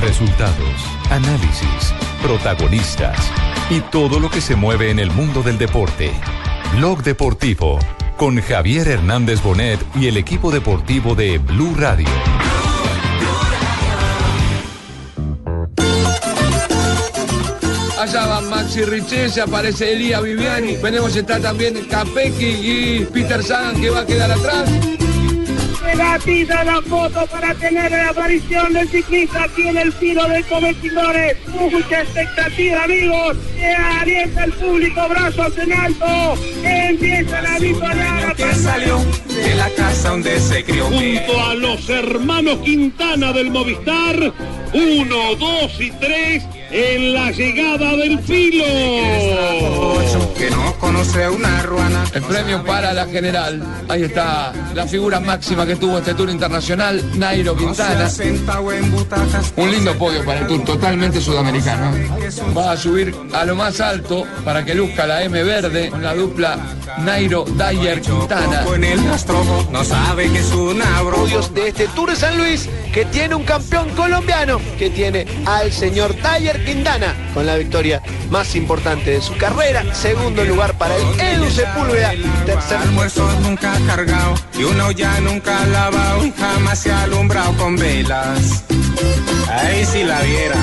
Resultados, análisis, protagonistas y todo lo que se mueve en el mundo del deporte. Blog Deportivo con Javier Hernández Bonet y el equipo deportivo de Blue Radio. Allá va Maxi Richese, aparece Elías Viviani. Venimos está también Capecchi y Peter Sagan que va a quedar atrás. Pega la foto para tener la aparición del ciclista aquí en el filo de competidores. Mucha expectativa, amigos. Se alienta el público, brazos en alto. Empieza la victoria. que salió de la casa donde se crió. Junto a los hermanos Quintana del Movistar, uno, dos y tres en la llegada del filo. Que no conoce una ruana. El premio para la general. Ahí está la figura máxima que tuvo este tour internacional, Nairo Quintana. Un lindo podio para el tour, totalmente sudamericano. Va a subir a lo más alto para que luzca la M verde con la dupla Nairo Dyer Quintana. Con el rastrojo no sabe que es una de este Tour de San Luis que tiene un campeón colombiano, que tiene al señor Dyer Quintana con la victoria más importante de su carrera. Segundo lugar para el Edu Sepúlveda. Tercer Almuerzo nunca cargado y uno ya nunca lavado y jamás se ha alumbrado con velas. Ahí si la viera.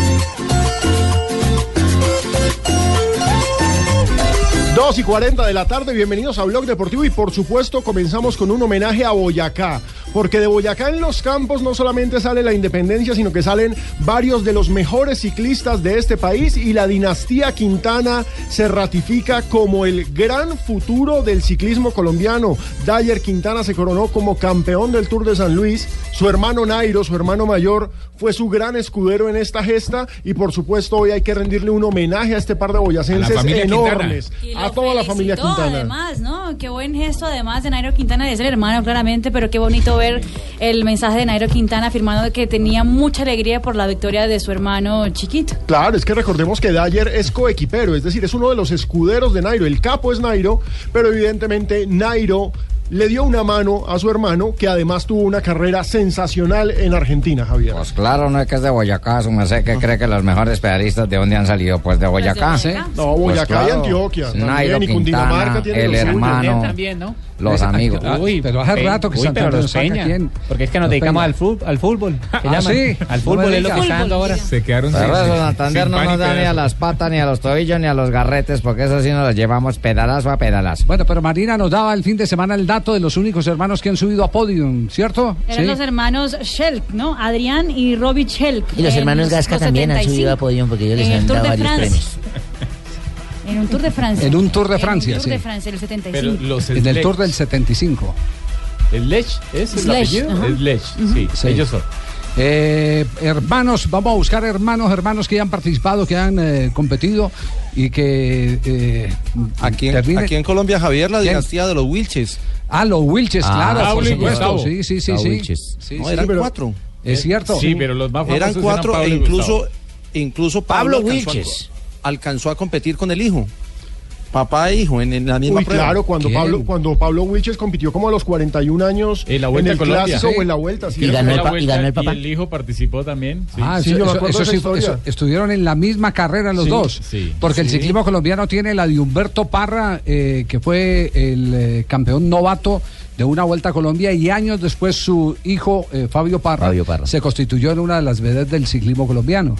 2 y 40 de la tarde, bienvenidos a Blog Deportivo y por supuesto comenzamos con un homenaje a Boyacá, porque de Boyacá en los campos no solamente sale la independencia, sino que salen varios de los mejores ciclistas de este país y la dinastía Quintana se ratifica como el gran futuro del ciclismo colombiano. Dyer Quintana se coronó como campeón del Tour de San Luis, su hermano Nairo, su hermano mayor, fue su gran escudero en esta gesta y por supuesto hoy hay que rendirle un homenaje a este par de boyacenses enormes. A toda la familia Quintana. Además, ¿no? Qué buen gesto, además de Nairo Quintana, de ser hermano, claramente, pero qué bonito ver el mensaje de Nairo Quintana afirmando que tenía mucha alegría por la victoria de su hermano chiquito. Claro, es que recordemos que Dyer es coequipero, es decir, es uno de los escuderos de Nairo. El capo es Nairo, pero evidentemente Nairo le dio una mano a su hermano, que además tuvo una carrera sensacional en Argentina, Javier. Pues claro, no es que es de Boyacá, su merced que cree que los mejores pedalistas de dónde han salido, pues de Boyacá. Boyacá. No, Boyacá Pues claro, y Antioquia. también, Nairo y Cundinamarca Quintana, tiene el hermano, también, ¿no? Los amigos. Uy, pero hace rato que uy, Santander pero los saca Peña, quién. Porque es que nos dedicamos Peña. al fútbol, al fútbol. ¿Qué Ah, sí. Al fútbol es lo que está dando ahora. Se quedaron Pero sin- eso Santander no nos da ni a las patas, ni a los tobillos, ni a los garretes, porque eso sí nos los llevamos pedalazo a pedalazo. Bueno, pero Marina nos daba el fin de semana el dato de los únicos hermanos que han subido a podium, ¿cierto? Eran Sí. los hermanos Schelk, ¿no? Adrián y Robbie Schelk. Y los hermanos Gasca los también han 75. subido a podium porque ellos les En han dado varios France. En un Tour de Francia. En un Tour de En Francia, un Tour de sí. Francia, el 75. Pero los En el Tour del 75. ¿El Lech? ¿Es el Sledge, apellido? ajá. Es Lech, sí, Sí. ellos son. Eh, hermanos, vamos a buscar hermanos, hermanos que han participado, que han eh, competido y que eh, Aquí en, aquí en Colombia, Javier, la ¿Quién? dinastía de los Wilches. Ah, los Wilches, Ah, claro, por Pablo y supuesto. Sí, sí, sí, Los sí. Wilches. Sí, No, eran pero- cuatro. Es cierto. Sí, pero los más famosos Eran cuatro Pablo e incluso, incluso Pablo, Pablo alcanzó, Wilches. Alcanzó a competir con el hijo. Papá e hijo en, en la misma Uy, prueba. claro, cuando. Pablo, cuando Pablo Wilches compitió como a los 41 años En la Vuelta el a Colombia. clásico Sí. o en la vuelta. sí. Y ganó el la pa- y vuelta ganó el papá. Y el hijo participó también. sí. Ah, Sí, eso, yo me eso- acuerdo eso esa sí, historia. eso- estuvieron en la misma carrera los Sí, dos. sí, porque el ciclismo colombiano tiene la de Humberto Parra, eh, que fue el eh, campeón novato de una vuelta a Colombia, y años después su hijo, eh, Fabio, Parra, Fabio Parra. se constituyó en una de las vedettes del ciclismo colombiano.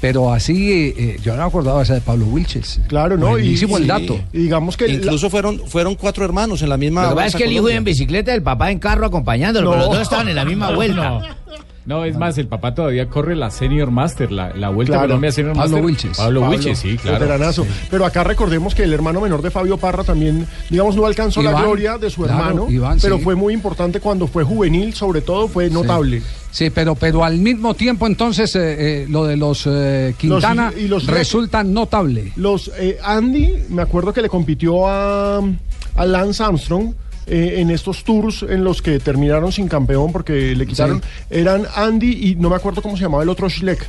Pero así, eh, eh, yo no me acordaba esa de Pablo Wilches. Claro, ¿no? Y- Buenísimo el sí. dato. Y digamos que la- Incluso fueron, fueron cuatro hermanos en la misma. Lo que pasa es que el hijo iba en bicicleta y el papá en carro acompañándolo, No. pero los dos estaban en la misma vuelta. No, es más, el papá todavía corre la Senior Master, la, la Vuelta Claro. a Colombia Senior Pablo Master. Wilches. Pablo, Pablo, Wilches, sí, claro. veteranazo. Pero acá recordemos que el hermano menor de Fabio Parra también, digamos, no alcanzó la gloria de su claro, hermano, Iván, pero sí. fue muy importante cuando fue juvenil, sobre todo fue notable. Sí, pero, pero al mismo tiempo entonces eh, eh, lo de los eh, Quintana y los- resulta notable. Los eh, Andy, me acuerdo que le compitió a, a Lance Armstrong. Eh, en estos tours en los que terminaron sin campeón porque le quitaron, eran Andy y no me acuerdo cómo se llamaba el otro Schleck.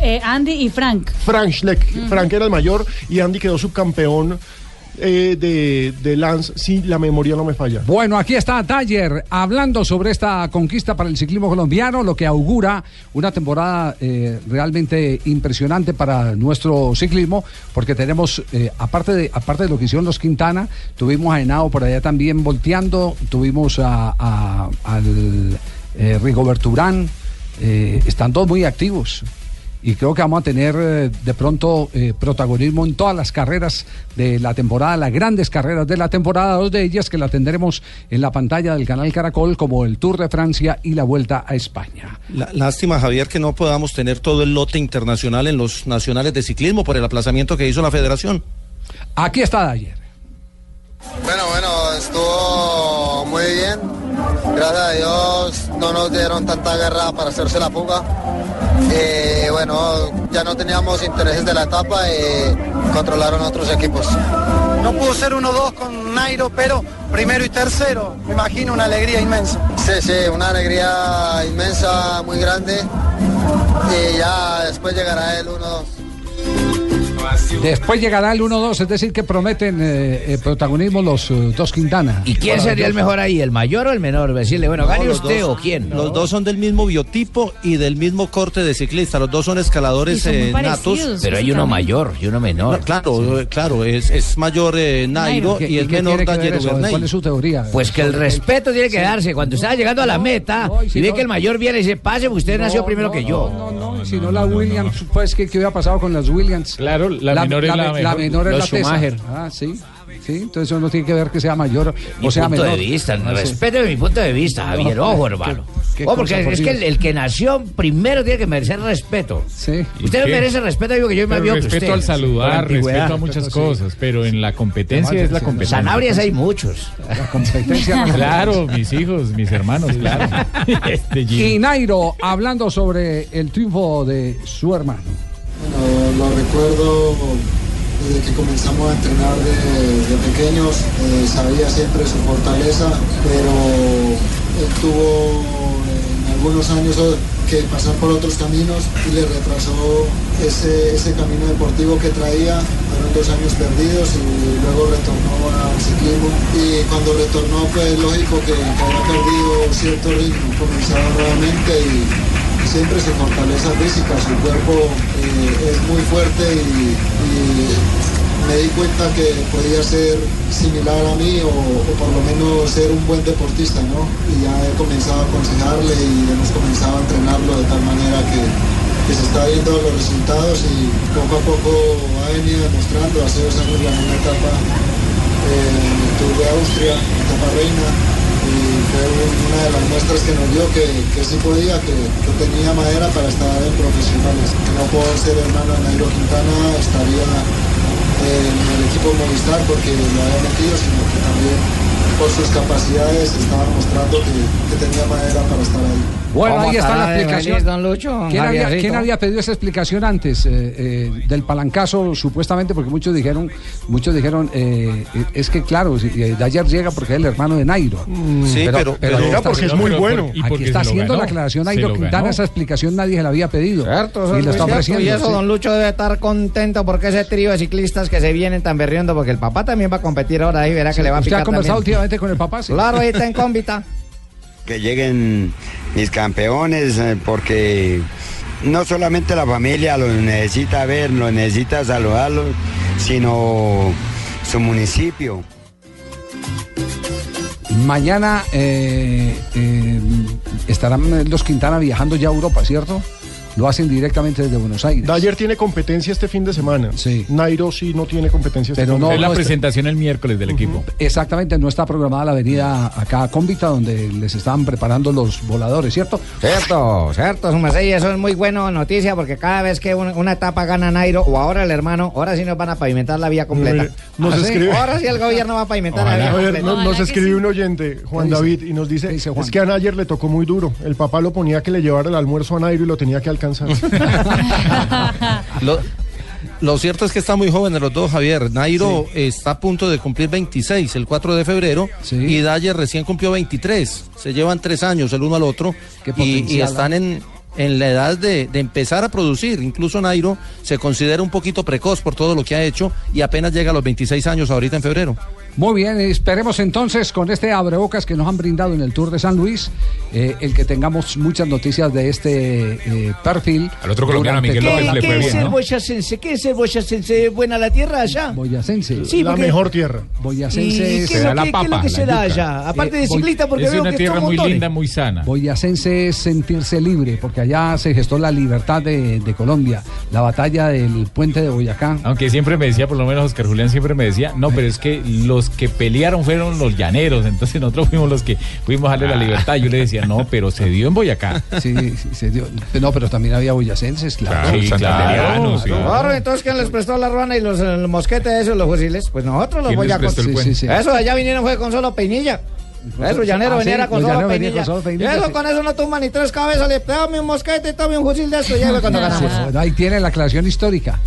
Eh, Andy y Frank. Frank Schleck. Frank era el mayor y Andy quedó subcampeón eh, de, Lance, si la memoria no me falla. Bueno, aquí está Taller hablando sobre esta conquista para el ciclismo colombiano, lo que augura una temporada eh, realmente impresionante para nuestro ciclismo, porque tenemos, eh, aparte, de, aparte de lo que hicieron los Quintana, tuvimos a Henao por allá también volteando, tuvimos a, al Rigoberto Urán, están todos muy activos. Y creo que vamos a tener eh, de pronto eh, protagonismo en todas las carreras de la temporada, las grandes carreras de la temporada, dos de ellas que la tendremos en la pantalla del canal Caracol, como el Tour de Francia y la Vuelta a España. La- lástima, Javier, que no podamos tener todo el lote internacional en los nacionales de ciclismo por el aplazamiento que hizo la federación. Aquí está Dayer. Bueno, bueno, estuvo muy bien. Gracias a Dios no nos dieron tanta guerra para hacerse la fuga. Y bueno, ya no teníamos intereses de la etapa y controlaron otros equipos. No pudo ser 1-2 con Nairo, pero primero y tercero, me imagino una alegría inmensa. Sí, sí, una alegría inmensa, muy grande. Y ya después llegará el 1-2. Después llegará el 1-2, es decir, que prometen eh, eh, protagonismo los eh, dos Quintana. ¿Y quién sería el mejor ahí, el mayor o el menor? Decirle, bueno, No, gane usted dos- o quién. Los dos son del mismo biotipo y del mismo corte de ciclista. Los dos son escaladores son eh, natos. Pero hay uno mayor y uno menor. No, claro, eh, claro, es, es mayor eh, Nairo ¿Qué- y es qué menor? Uvernay. ¿Cuál es su teoría? Pues que el respeto tiene que darse. Cuando está llegando a la meta y ve que el mayor viene y dice, pase, porque usted No, nació primero no, que no, yo. No, no, si no la Williams, pues, ¿qué, qué hubiera pasado con las Williams? Claro, la menor es la me- mejor. menor es la Tesa. Schumacher. Ah, sí. Sí, entonces eso no tiene que ver que sea mayor Mi o sea punto menor. de vista, Ah, sí. respeto de mi punto de vista, Javier, No, ojo, ¿qué- hermano. qué Oh, porque es que el, que nació primero tiene que merecer respeto. Sí. Usted no qué? merece respeto, digo que yo me Pero que respeto al saludar, respeto a muchas cosas, pero en la competencia es la competencia. Sanabrias hay muchos. La competencia. Claro, mis hijos, mis hermanos, claro. Este. Y Nairo hablando sobre el triunfo de su hermano. Lo recuerdo desde que comenzamos a entrenar de, pequeños, eh, sabía siempre su fortaleza, pero él tuvo en algunos años que pasar por otros caminos y le retrasó ese, ese camino deportivo que traía. Fueron dos años perdidos y luego retornó al ciclismo. Y cuando retornó, pues lógico que, que había perdido cierto ritmo, comenzaba nuevamente y siempre su fortaleza física, su cuerpo eh, es muy fuerte y, me di cuenta que podía ser similar a mí o, por lo menos ser un buen deportista, ¿no? Y ya he comenzado a aconsejarle y hemos comenzado a entrenarlo de tal manera que, que se está viendo los resultados y poco a poco ha venido demostrando, hace dos años ganó una etapa eh, Tour de Austria, etapa reina, fue un- una de las muestras que nos dio que, que sí podía, que, que tenía madera para estar en profesionales. Que no puedo ser hermano de Nairo Quintana, estaría en el equipo Movistar porque lo había metido, sino que también por sus capacidades estaba mostrando que, que tenía madera para estar ahí. Bueno, ¿Cómo ahí está la explicación. don Lucho, ¿Quién había, Javiercito? quién había pedido esa explicación antes eh, eh, del palancazo, supuestamente? Porque muchos dijeron, muchos dijeron, eh, es que claro, si, Dayer llega porque es el hermano de Nairo. Sí, pero- pero llega porque es muy pero- bueno. y Aquí porque está haciendo ganó. la aclaración Nairo Quintana, esa explicación nadie se la había pedido. Cierto, y es está cierto. ofreciendo. Y eso, sí. don Lucho debe estar contento porque ese trío de ciclistas que se vienen tan berriendo, porque el papá también va a competir ahora ahí, verá que le va a ¿Usted picar ha conversado también. Últimamente con el papá? Sí. Claro, ahí está en cómbita. que lleguen mis campeones, eh, porque no solamente la familia los necesita ver, los necesita saludarlos, sino su municipio. Mañana eh, eh, estarán los Quintana viajando ya a Europa, ¿cierto? Lo hacen directamente desde Buenos Aires. Dayer tiene competencia este fin de semana. Sí. Nairo sí no tiene competencia este Pero fin de no, es la no está- presentación el miércoles del equipo. Exactamente, no está programada la venida acá a Cómbita, donde les estaban preparando los voladores, ¿cierto? Cierto, cierto, su merced, y eso es muy bueno noticia porque cada vez que un- una etapa gana Nairo o ahora el hermano, ahora sí nos van a pavimentar la vía completa. Nos ¿Ah, escribe- Ahora sí el gobierno va a pavimentar la vía completa. no- nos escribe un oyente, Juan. David, y nos dice, dice Juan? es que a Nayer le tocó muy duro. El papá lo ponía que le llevara el almuerzo a Nairo y lo tenía que alcanzar. Lo, lo cierto es que están muy jóvenes los dos, Javier. Nairo está a punto de cumplir 26 el 4 de febrero y Dayer recién cumplió 23. Se llevan tres años el uno al otro y, y están en, en la edad de, de empezar a producir. Incluso Nairo se considera un poquito precoz por todo lo que ha hecho y apenas llega a los 26 años ahorita en febrero. Muy bien, esperemos entonces con este abrebocas que nos han brindado en el Tour de San Luis, eh, el que tengamos muchas noticias de este eh, perfil. Al otro colombiano, Miguel López, la le fue bien, ¿Qué es el ¿no? boyacense? ¿Qué es el boyacense? ¿Buena la tierra allá? Boyacense. Sí, la mejor tierra. Boyacense ¿Y es- qué que, qué es lo que se da allá? Aparte de ciclista, porque es veo una que tierra muy montones. linda, muy sana. Boyacense es sentirse libre, porque allá se gestó la libertad de, de Colombia, la batalla del puente de Boyacá. Aunque siempre me decía, por lo menos Oscar Julián siempre me decía, no, pero es que los que pelearon fueron los llaneros, entonces nosotros fuimos los que fuimos a darle la libertad. Yo le decía, no, pero se dio en Boyacá. Sí, sí, se dio. No, pero también había boyacenses, claro. Claro, sí, claro, sí. Claro, entonces ¿quién les prestó la ruana y los mosquetes esos, los fusiles? Pues nosotros los ¿Quién les boyacos. Sí, sí. Eso allá vinieron fue con solo peinilla. Eso, llanero Ah, venía sí, con solo peinilla. con solo peinilla, Y eso sí. con eso no tumba ni tres cabezas, le dame un mosquete y tome un fusil de esto y cuando ganamos. Bueno, ahí tiene la aclaración histórica.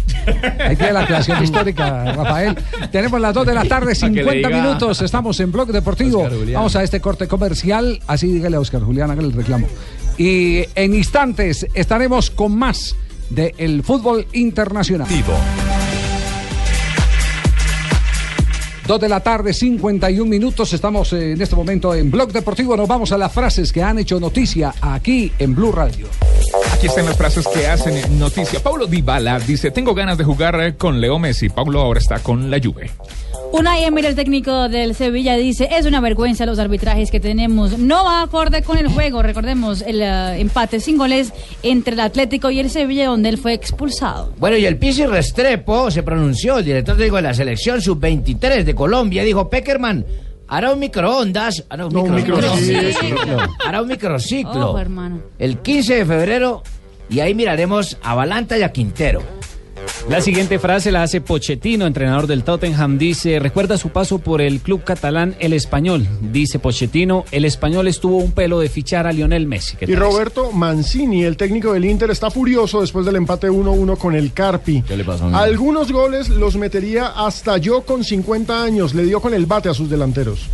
Ahí tiene la aclaración histórica, Rafael. Tenemos las 2 de la tarde, Para que le 50 diga. minutos. Estamos en Blog Deportivo. Vamos a este corte comercial. Así dígale a Oscar Julián, hágale el reclamo. Y en instantes estaremos con más del fútbol internacional. Dos de la tarde, 51 minutos. Estamos eh, en este momento en Blog Deportivo. Nos vamos a las frases que han hecho noticia aquí en Blue Radio. Aquí están las frases que hacen noticia. Paulo Dybala dice, tengo ganas de jugar con Leo Messi. Paulo ahora está con la Juve. Unai Emery, el técnico del Sevilla, dice, es una vergüenza los arbitrajes que tenemos. No va acorde con el juego. Recordemos el eh, empate sin goles entre el Atlético y el Sevilla, donde él fue expulsado. Bueno, y el Pisi Restrepo se pronunció, el director técnico de la selección sub-23 de Colombia, dijo, Peckerman, hará un microondas, hará un, No, un micro- microciclo. hará un microciclo Ojo, hermano. el 15 de febrero y ahí miraremos a Balanta y a Quintero. La siguiente frase la hace Pochettino, entrenador del Tottenham. Dice, recuerda su paso por el club catalán El Español. Dice Pochettino, el Español estuvo un pelo de fichar a Lionel Messi. ¿Qué Y? Roberto Mancini, el técnico del Inter, está furioso después del empate 1-1 con el Carpi. ¿Qué le pasó, amigo? Algunos goles los metería hasta yo con 50 años. Le dio con el bate a sus delanteros.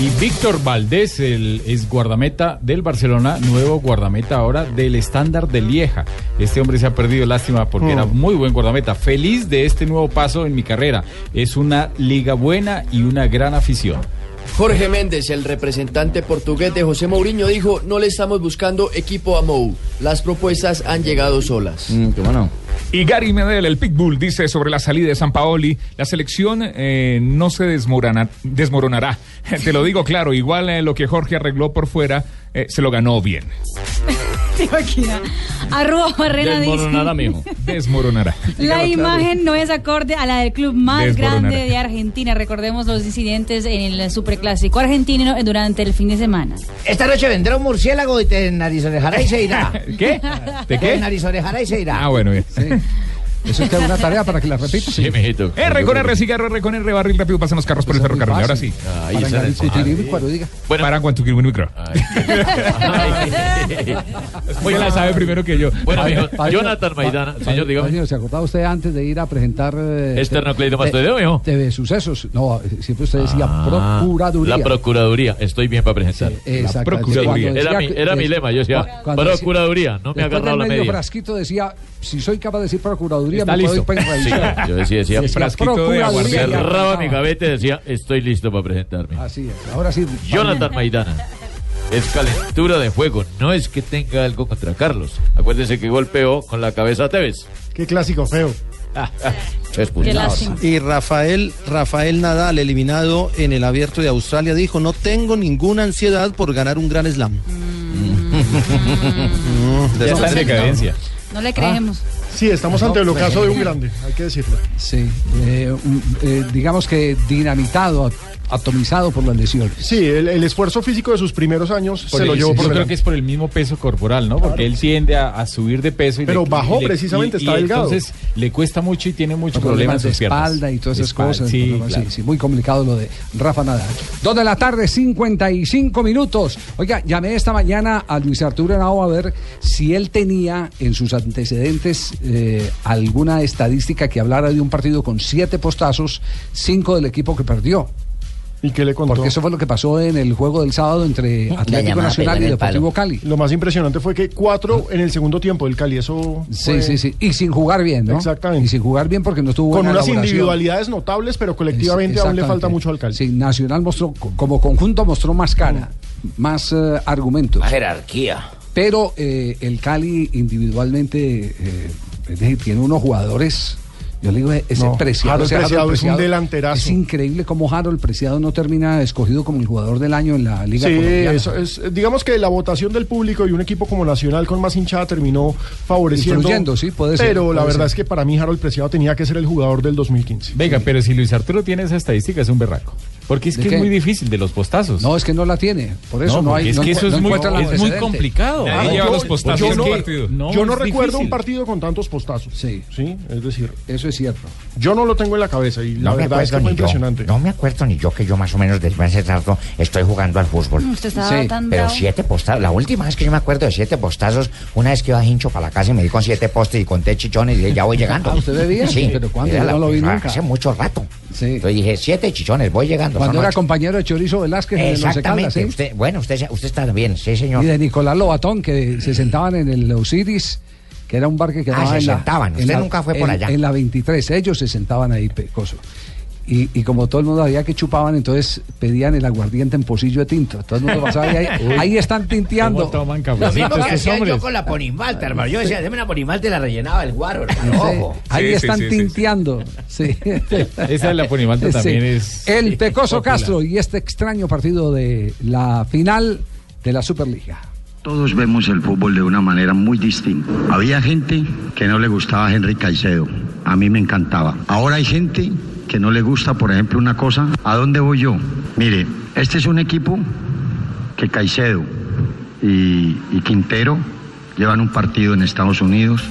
Y Víctor Valdés, el es guardameta del Barcelona, nuevo guardameta ahora del estándar de Lieja. Este hombre se ha perdido, lástima, porque Mm. era muy buen guardameta. Feliz de este nuevo paso en mi carrera. Es una liga buena y una gran afición. Jorge Méndez, el representante portugués de José Mourinho, dijo, no le estamos buscando equipo a Mou. Las propuestas han llegado solas. Y Gary Medel, el Pitbull, dice sobre la salida de San Paoli, la selección eh, no se desmorona- desmoronará. Te lo digo claro, igual eh, lo que Jorge arregló por fuera, eh, se lo ganó bien. ¿Te imaginas? Arroba Barrena dice... mijo. Desmoronará. La imagen no es acorde a la del club más Desmoronará. grande de Argentina. Recordemos los incidentes en el superclásico argentino durante el fin de semana. Esta noche vendrá un murciélago y te narizorejará y se irá. ¿Qué? ¿De Te narizorejará y se irá. Ah, bueno, bien. Eso es una tarea para que la repita. Sí, mijito. R con R, cigarro, R con R, barril rápido, pasan los carros por el ferrocarril. Ahora sí. Para discutir cuando diga. Para cuando quiero un micro. Oye, la sabe primero que yo. Bueno, mijo, Jonathan Maidana. Señor, dígame. ¿Se acordaba usted antes de ir a presentar... eh, Esternocleidomastoideo, de- mijo? De sucesos. No, eh, siempre usted decía Ah, Procuraduría. La Procuraduría. Estoy bien para presentar. Procuraduría. Era, mi, que- es- lema. Yo decía, Procuraduría. No me ha agarrado la media. frasquito decía, si soy capaz de decir Procuraduría, Está me puedo listo. ir para Sí, yo decía, decía, frasquito de. Cerraba mi gaveta y decía, estoy listo para presentarme. Así es. Ahora sí. Jonathan Maidana. Es calentura de juego. No es que tenga algo contra Carlos. Acuérdense que golpeó con la cabeza a Tevez. Qué clásico feo. Expulsados. Y Rafael, Rafael Nadal, eliminado en el abierto de Australia, dijo, no tengo ninguna ansiedad por ganar un gran slam. Mm, Ya está en decadencia. No le creemos. Sí, estamos ante el ocaso de un grande, hay que decirlo. Sí, eh, un- eh, digamos que dinamitado, atomizado por las lesiones. Sí, el, el esfuerzo físico de sus primeros años Por se lo llevó yo por creo delante. que es por el mismo peso corporal, ¿no? Porque él tiende a, a subir de peso. Y Pero le- bajó y le- precisamente, y- está y delgado. Entonces le cuesta mucho y tiene muchos problemas problemas de en sus piernas. espalda y todas esas espalda, cosas. Sí, problemas, claro. sí, sí, muy complicado lo de Rafa Nadal. Dos de la tarde, 55 minutos. Oiga, llamé esta mañana a Luis Arturo Henao a ver si él tenía en sus antecedentes eh, alguna estadística que hablara de un partido con siete postazos, cinco del equipo que perdió. ¿Y qué le contó? Porque eso fue lo que pasó en el juego del sábado entre Atlético Nacional y Deportivo Cali. Lo más impresionante fue que cuatro en el segundo tiempo del Cali, eso Sí, fue- sí, sí. Y sin jugar bien, ¿no? Exactamente. Y sin jugar bien porque no estuvo con unas individualidades notables, pero colectivamente aún le falta mucho al Cali. Sí, Nacional mostró, co- como conjunto mostró más cara, más eh, argumentos. jerarquía. Pero eh, el Cali individualmente eh, es decir, tiene unos jugadores. Yo le digo, ese No, Preciado, Harold ese Preciado es un delanterazo. Es increíble cómo Harold Preciado no termina escogido como el jugador del año en la Liga Sí, Colombiana. eso es, digamos que la votación del público y un equipo como Nacional con más hinchada terminó favoreciendo. Influyendo, sí, puede ser, Pero la puede verdad ser. es que para mí Harold Preciado tenía que ser el jugador del 2015. Venga, pero si Luis Arturo tiene esa estadística es un berraco. Porque es ¿De que qué? es muy difícil de los postazos. No, es que no la tiene. Por eso no, hay. Es no que eso es no muy, es muy complicado. Ah, Nadie lleva yo- los postazos yo no, un partido. yo no recuerdo difícil. un partido con tantos postazos. Sí. Sí, es decir. Eso es cierto. Yo no lo tengo en la cabeza y la verdad es que fue yo. impresionante. No me acuerdo ni yo que yo más o menos desde hace rato estoy jugando al fútbol. Usted estaba tan pero siete postazos. La última vez que yo me acuerdo de siete postazos, una vez que iba a hincho para la casa y me di con siete postes y conté chichones y dije, ya voy llegando. Ah, ¿usted bebía? Sí. ¿Pero cuándo? Yo no lo vi nunca. Hace mucho rato. Entonces dije, siete chichones, voy llegando. Cuando era ocho. compañero de Chorizo Velázquez en Exactamente. Caldas, ¿sí? usted, bueno, usted, usted está bien, sí, señor. Y de Nicolás Lobatón, que se sentaban en el Osiris, que era un bar que quedaba Ah, se en la. sentaban. en Usted la- nunca fue por en- allá. En la 23, ellos se sentaban ahí, pecoso. Y, y como todo el mundo sabía que chupaban, entonces pedían el aguardiente en pocillo de tinto. Todo el mundo pasaba y ahí, ahí están tinteando. ¿Cómo toman Lo mismo que hacía yo con la ponimalta, hermano. Yo decía, deme una ponimalta y la rellenaba el guaro, hermano. Sí, Ojo. ahí Sí, están sí, sí, sí. tinteando. Sí. Esa de la ponimalta también es El Pecoso popular. Castro y este extraño partido de la final de la Superliga. Todos vemos el fútbol de una manera muy distinta. Había gente que no le gustaba a Henry Caicedo. A mí me encantaba. Ahora hay gente que no le gusta, por ejemplo, una cosa. ¿A dónde voy yo? Mire, este es un equipo que Caicedo y, y Quintero llevan un partido en Estados Unidos.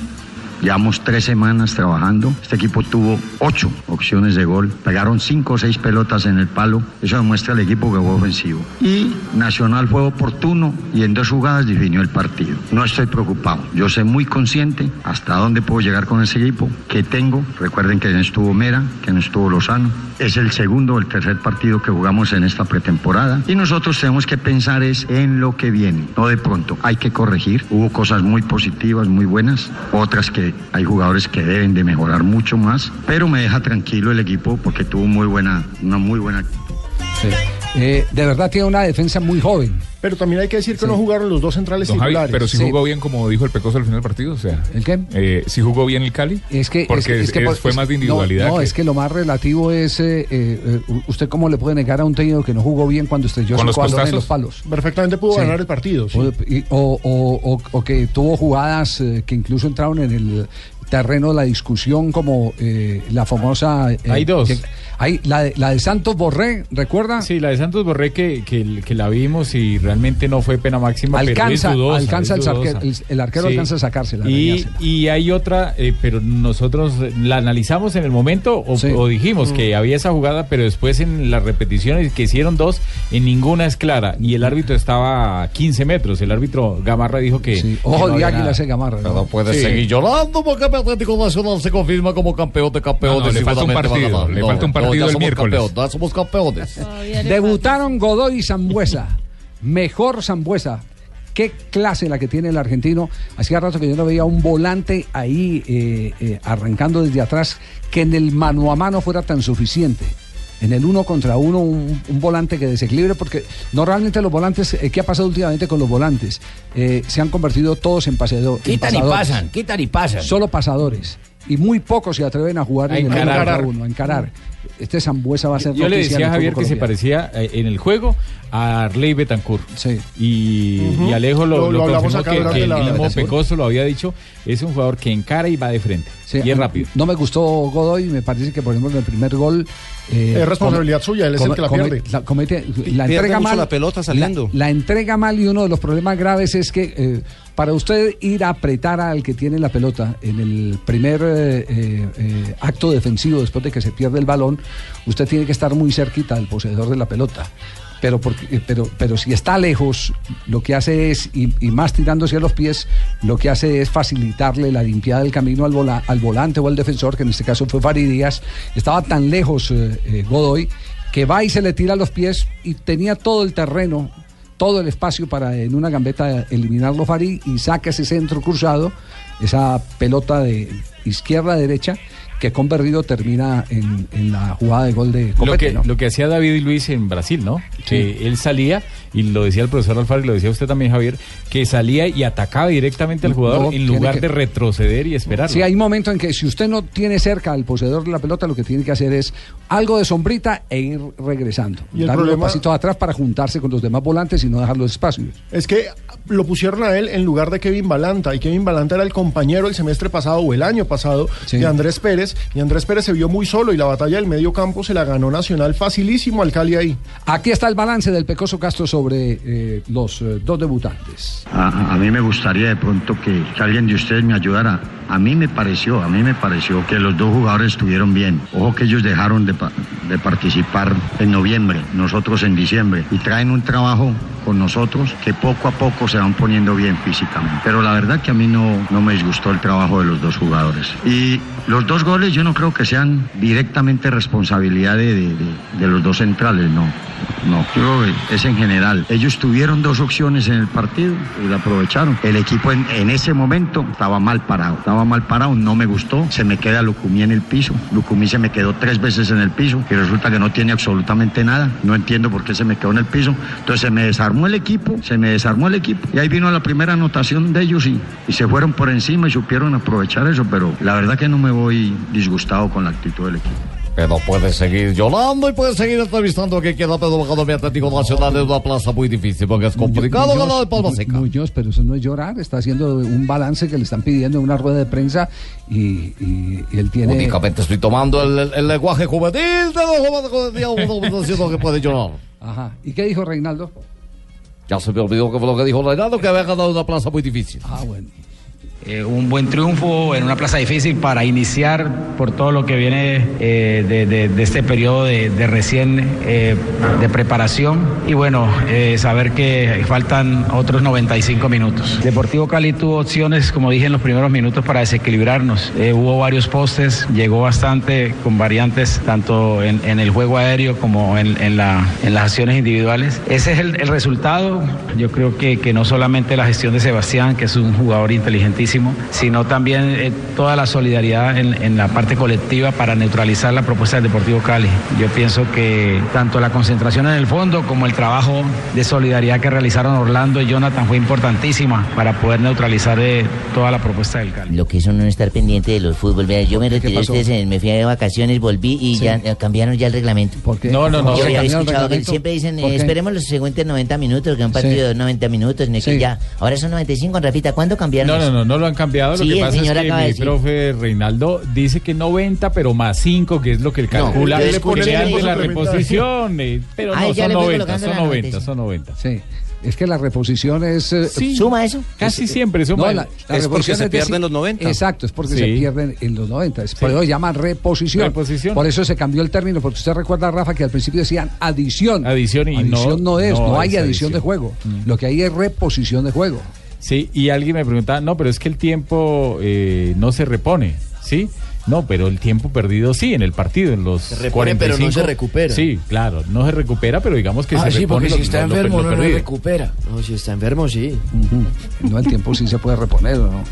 Llevamos tres semanas trabajando. Este equipo tuvo ocho opciones de gol. Pegaron cinco o seis pelotas en el palo. Eso demuestra el equipo que fue ofensivo. Y Nacional fue oportuno y en dos jugadas definió el partido. No estoy preocupado. Yo sé muy consciente hasta dónde puedo llegar con ese equipo que tengo. Recuerden que no estuvo Mera, que no estuvo Lozano. Es el segundo o el tercer partido que jugamos en esta pretemporada. Y nosotros tenemos que pensar es en lo que viene, no de pronto. Hay que corregir. Hubo cosas muy positivas, muy buenas. Otras que hay jugadores que deben de mejorar mucho más. Pero me deja tranquilo el equipo porque tuvo muy buena, una muy buena Sí. Eh, de verdad tiene una defensa muy joven. Pero también hay que decir que no jugaron los dos centrales Don Javi, titulares. pero si jugó bien como dijo el Pecoso al final del partido, o sea. ¿El qué? Eh, si jugó bien el Cali. Es que, Porque es que- es que es- por- fue es- más de individualidad. No, que- es que lo más relativo es eh, eh, usted cómo le puede negar a un técnico que no jugó bien cuando estrelló ¿Con los cinco balones en los palos. Perfectamente pudo Sí. ganar el partido. sí. O, y- o- o- o- o que tuvo jugadas eh, que incluso entraron en el terreno de la discusión como eh, la famosa... eh, Hay dos. que- hay la, de, la de Santos Borré, ¿recuerda? Sí, la de Santos Borré que, que, que la vimos y realmente no fue pena máxima. Alcanza- pero es dudosa, alcanza es el arquero- dudosa. el- el arquero alcanza a sacársela, Y, y hay otra, eh, pero nosotros la analizamos en el momento o, o dijimos Mm. que había esa jugada, pero después en las repeticiones que hicieron dos, en ninguna es clara. Y el árbitro estaba a 15 metros. El árbitro Gamarra dijo que. que Ojo no de águila ese Gamarra. ¿no? No puede Sí. seguir llorando porque Atlético Nacional se confirma como campeón de campeones. No, no, le falta un partido, le falta un partido el somos miércoles. campeones, ya somos campeones. Debutaron Godoy y Zambuesa. Mejor Zambuesa. Qué clase la que tiene el argentino. Hacía rato que yo no veía un volante ahí eh, eh, arrancando desde atrás que en el mano a mano fuera tan suficiente. En el uno contra uno, un, un volante que desequilibre, porque normalmente los volantes, eh, ¿qué ha pasado últimamente con los volantes? Eh, se han convertido todos en, en Quitan y pasan, quitan y pasan. Solo pasadores. Y muy pocos se atreven a jugar A en el uno contra uno, a encarar. Este Zambuesa va a ser Yo le decía a Javier que se parecía eh, en el juego a Arley Betancourt. Sí. Y, Ujú. y Alejo lo, Lo- lo lo hablamos confirmó que, que el mismo. Pecoso lo había dicho. Es un jugador que encara y va de frente. Sí, y es rápido. No me gustó Godoy, me parece que por ejemplo en el primer gol... eh, Es responsabilidad come- suya, él es el que la come- pierde. la comete- la pierde entrega mal. la pelota saliendo. La, la entrega mal y uno de los problemas graves es que eh, para usted ir a apretar al que tiene la pelota en el primer eh, acto defensivo después de que se pierde el balón, usted tiene que estar muy cerquita del poseedor de la pelota. Pero, porque, eh, pero, pero si está lejos, lo que hace es, y, más tirándose a los pies, lo que hace es facilitarle la limpiada del camino al, vola- al volante o al defensor, que en este caso fue Faridías. Estaba tan lejos eh, eh, Godoy que va y se le tira a los pies y tenía todo el terreno, todo el espacio para en una gambeta eliminarlo Farí y saca ese centro cruzado, esa pelota de izquierda a derecha que con Berrido termina en, en la jugada de gol de Lo Copete, que, ¿no? lo que hacía David y Luis en Brasil, ¿no? Que él salía, y lo decía el profesor Alfaro y lo decía usted también, Javier, que salía y atacaba directamente al jugador No, en lugar que- de retroceder y esperar. Sí, hay momentos en que si usted no tiene cerca al poseedor de la pelota, lo que tiene que hacer es algo de sombrita e ir regresando. Y el Darle problema- un pasito atrás para juntarse con los demás volantes y no dejar los espacios. Es que lo pusieron a él en lugar de Kevin Balanta y Kevin Balanta era el compañero el semestre pasado o el año pasado de Andrés Pérez y Andrés Pérez se vio muy solo y la batalla del medio campo se la ganó Nacional facilísimo al Cali ahí. Aquí está el balance del Pecoso Castro sobre eh, los eh, dos debutantes. A, a mí me gustaría de pronto que, que alguien de ustedes me ayudara. A mí me pareció, a mí me pareció que los dos jugadores estuvieron bien. Ojo que ellos dejaron de, pa- de participar en noviembre, nosotros en diciembre, y traen un trabajo con nosotros que poco a poco se van poniendo bien físicamente. Pero la verdad que a mí no, no me disgustó el trabajo de los dos jugadores. Y los dos goles yo no creo que sean directamente responsabilidad de, de- los dos centrales, no. No, yo creo que es en general. Ellos tuvieron dos opciones en el partido y la aprovecharon. El equipo en, ese momento estaba mal parado. Mal parado, no me gustó. Se me queda Lucumí en el piso. Lucumí se me quedó tres veces en el piso y resulta que no tiene absolutamente nada. No entiendo por qué se me quedó en el piso. Entonces se me desarmó el equipo, se me desarmó el equipo. Y ahí vino la primera anotación de ellos y, y se fueron por encima y supieron aprovechar eso. Pero la verdad que no me voy disgustado con la actitud del equipo. Pero puede seguir llorando y puede seguir entrevistando a quien quiera, pero bajando mi Atlético Nacional es una plaza muy difícil porque es complicado Muñoz, ganar de Palma Seca. Muñoz, pero eso no es llorar, está haciendo un balance que le están pidiendo en una rueda de prensa y, y- y él tiene... Únicamente estoy tomando el, el- el lenguaje juvenil de los jóvenes que puede llorar. Ajá. ¿Y qué dijo Reinaldo? Ya se me olvidó que fue lo que dijo Reinaldo, que había ganado una plaza muy difícil. Ah, bueno. Eh, un buen triunfo en una plaza difícil para iniciar por todo lo que viene eh, de, este periodo de, recién eh, de preparación y bueno, eh, saber que faltan otros 95 minutos. Deportivo Cali tuvo opciones, como dije en los primeros minutos, para desequilibrarnos. Hubo varios postes, llegó bastante con variantes tanto en, el juego aéreo como en, en la- las acciones individuales. Ese es el, el resultado. Yo creo que, que no solamente la gestión de Sebastián, que es un jugador inteligentísimo, sino también eh, toda la solidaridad en, en la parte colectiva para neutralizar la propuesta del Deportivo Cali. Yo pienso que tanto la concentración en el fondo como el trabajo de solidaridad que realizaron Orlando y Jonathan fue importantísima para poder neutralizar eh, toda la propuesta del Cali. Lo que es uno no estar pendiente de los fútbol. Yo me retiré, ustedes, me fui de vacaciones, volví y Sí. ya eh, cambiaron ya el reglamento. ¿Por qué? No, no, no. Yo ¿Se había escuchado que siempre dicen, eh, esperemos los siguientes 90 minutos, que un partido de 90 minutos, no es que Sí. ya. Ahora son 95, Rafita, ¿cuándo cambiaron No, no, no, no lo han cambiado. Sí, lo que pasa es que de mi decir. profe Reinaldo dice que 90, pero más 5, que es lo que él calcula. yo le pone eso. la reposición, eh, pero Ah, no, son le fue 90, colocando son la 90, noticia. son 90. Sí. Es que la reposición es... eh, ¿Suma eso? Casi siempre suma. No, la, la Es porque reposición se de pierden ci- los 90. Exacto, es porque Sí. se pierden en los 90. Es Por eso llaman reposición. Reposición. Por eso se cambió el término, porque usted recuerda, Rafa, que al principio decían adición. Adición y no- no, es, no no, hay es adición, adición. de juego. Lo que hay es reposición de juego. Sí, y alguien me preguntaba, no, pero es que el tiempo eh, no se repone, ¿sí? No, pero el tiempo perdido sí, en el partido, en los Se repone, pero no 45. se recupera. Sí, claro, no se recupera, pero digamos que ah, se sí, repone porque lo- si está lo- enfermo lo no perdido. recupera. No, si está enfermo, sí. No, el tiempo sí se puede reponer, ¿o ¿no?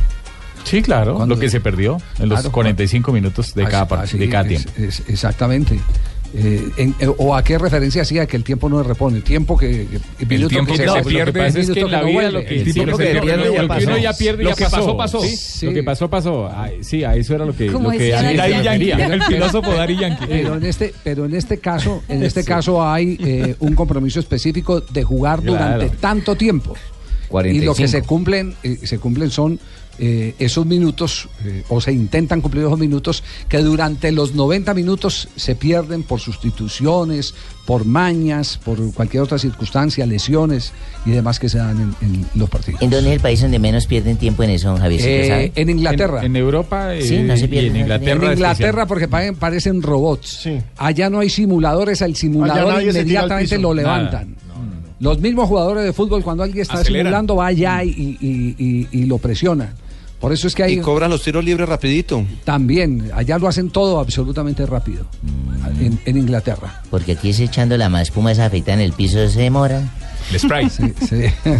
Sí, claro, ¿Cuándo? lo que se perdió en los Claro, 45 minutos de cada, Así- part- así de cada es- tiempo. es- exactamente. Eh, en- eh, ¿O a qué referencia hacía que el tiempo no se repone? Tiempo que... que- minuto tiempo que se va, pierde, lo que es que en la vida lo que, El se ya uno pierde Lo ya que pasó. pasó, pasó. Sí, Sí. Lo que pasó, pasó. Ay, sí, a eso era lo que, Como lo que quería. Yankee, el filósofo Daddy Yankee. Pero en este, pero en este caso, en este caso hay eh, un compromiso específico de jugar Claro. durante tanto tiempo. Y lo que se cumplen, eh, se cumplen son eh, esos minutos, eh, o se intentan cumplir esos minutos, que durante los 90 minutos se pierden por sustituciones, por mañas, por cualquier otra circunstancia, lesiones y demás que se dan en, en los partidos. ¿En dónde es el país donde menos pierden tiempo en eso, Javier? Eh, en Inglaterra. En, en Europa eh, Sí, no se y en Inglaterra. En Inglaterra porque pa- parecen robots. Allá no hay simuladores, al simulador inmediatamente lo Nada. levantan. Los mismos jugadores de fútbol cuando alguien está Aceleran. simulando va allá y, y- y- y lo presiona. Por eso es que hay Y cobran los tiros libres rapidito. también, allá lo hacen todo absolutamente rápido. en, en Inglaterra. Porque aquí es echando la más espuma esa afeitada en el piso se demora. El spray. Sí, sí.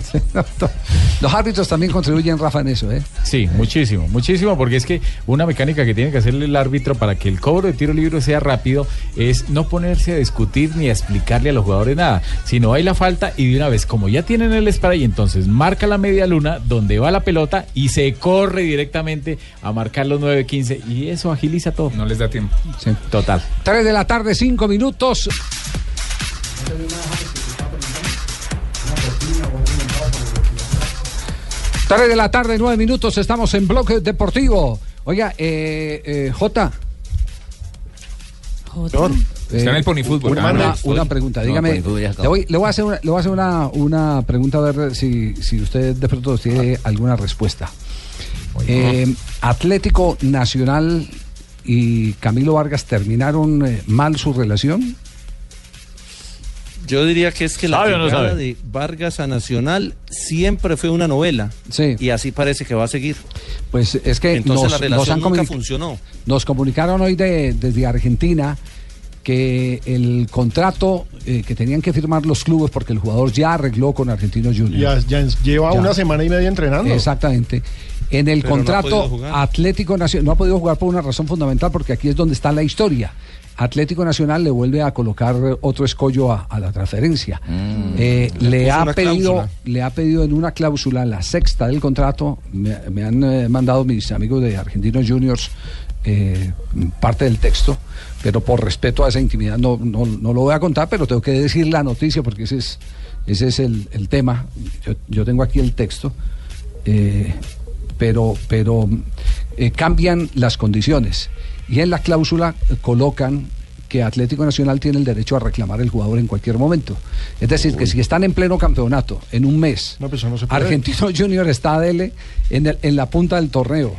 Los árbitros también contribuyen, Rafa, en eso, ¿eh? Sí, muchísimo, muchísimo, porque es que una mecánica que tiene que hacerle el árbitro para que el cobro de tiro libre sea rápido es no ponerse a discutir ni a explicarle a los jugadores nada, sino hay la falta y de una vez, como ya tienen el spray, entonces marca la media luna donde va la pelota y se corre directamente a marcar los 9-15 y eso agiliza todo. No les da tiempo. Sí. Total. 3 de la tarde, 5 minutos. Tres de la tarde, nueve minutos, estamos en Bloque Deportivo. Oiga, eh, eh, J. Jota. Está en el Pony Fútbol. Una, Ah, una- no. una pregunta, No, dígame. Está. le, voy, le voy a hacer, una, le voy a hacer una, una pregunta a ver si, si usted de pronto tiene alguna respuesta. Eh, Atlético Nacional y Camilo Vargas terminaron eh, mal su relación. Yo diría que es que la ¿Sabe o no llegada de Vargas a Nacional siempre fue una novela. Y así parece que va a seguir. Pues es que Entonces nos, la relación nos han nunca comuni- funcionó. Nos comunicaron hoy de- desde Argentina que el contrato eh, que tenían que firmar los clubes, porque el jugador ya arregló con Argentinos Juniors. Ya, ya lleva Ya. una semana y media entrenando. Exactamente. En el Pero contrato. Atlético Nacional no ha podido jugar por una razón fundamental porque aquí es donde está la historia. Atlético Nacional le vuelve a colocar otro escollo a, a la transferencia. Eh, Le ha pedido, cláusula. le ha pedido en una cláusula, la sexta del contrato, me, me han eh, mandado mis amigos de Argentinos Juniors eh, parte del texto, pero por respeto a esa intimidad no, no, no lo voy a contar, pero tengo que decir la noticia porque ese es, ese es el, el tema. Yo, yo tengo aquí el texto. Pero, pero cambian las condiciones y en la cláusula colocan que Atlético Nacional tiene el derecho a reclamar el jugador en cualquier momento. Es decir, que si están en pleno campeonato, en un mes, No, pues eso no. Argentino Junior está dele en, el- en la punta del torneo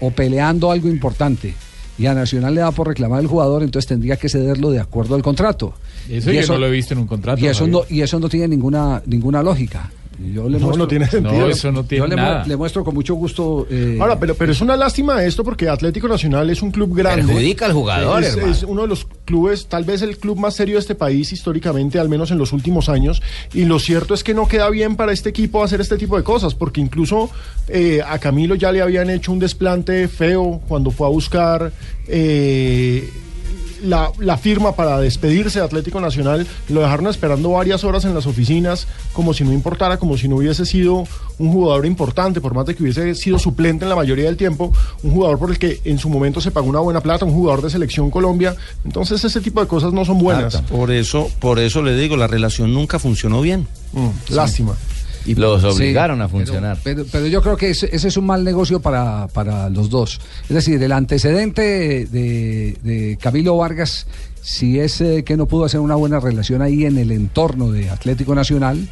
o peleando algo importante y a Nacional le da por reclamar el jugador, entonces tendría que cederlo de acuerdo al contrato. Eso yo no lo he visto en un contrato. Y eso, Javier. no, y eso no tiene ninguna, ninguna lógica. Yo le No, muestro, no tiene sentido. No, eso no tiene yo le, mu- nada. le muestro con mucho gusto. eh, Ahora, pero, pero es una lástima esto porque Atlético Nacional es un club grande. Perjudica al jugador, Es, hermano. es uno de los clubes, tal vez el club más serio de este país históricamente, al menos en los últimos años. Y lo cierto es que no queda bien para este equipo hacer este tipo de cosas, porque incluso eh, a Camilo ya le habían hecho un desplante feo cuando fue a buscar. eh, la, la firma para despedirse de Atlético Nacional, lo dejaron esperando varias horas en las oficinas, como si no importara, como si no hubiese sido un jugador importante, por más de que hubiese sido suplente en la mayoría del tiempo, un jugador por el que en su momento se pagó una buena plata, un jugador de selección Colombia. Entonces ese tipo de cosas no son buenas. Por eso, por eso le digo, la relación nunca funcionó bien. Mm, Lástima. Y los Sí, obligaron a funcionar. Pero, pero yo creo que ese, ese es un mal negocio para, para los dos. Es decir, el antecedente de, de Camilo Vargas, si es eh, que no pudo hacer una buena relación ahí en el entorno de Atlético Nacional,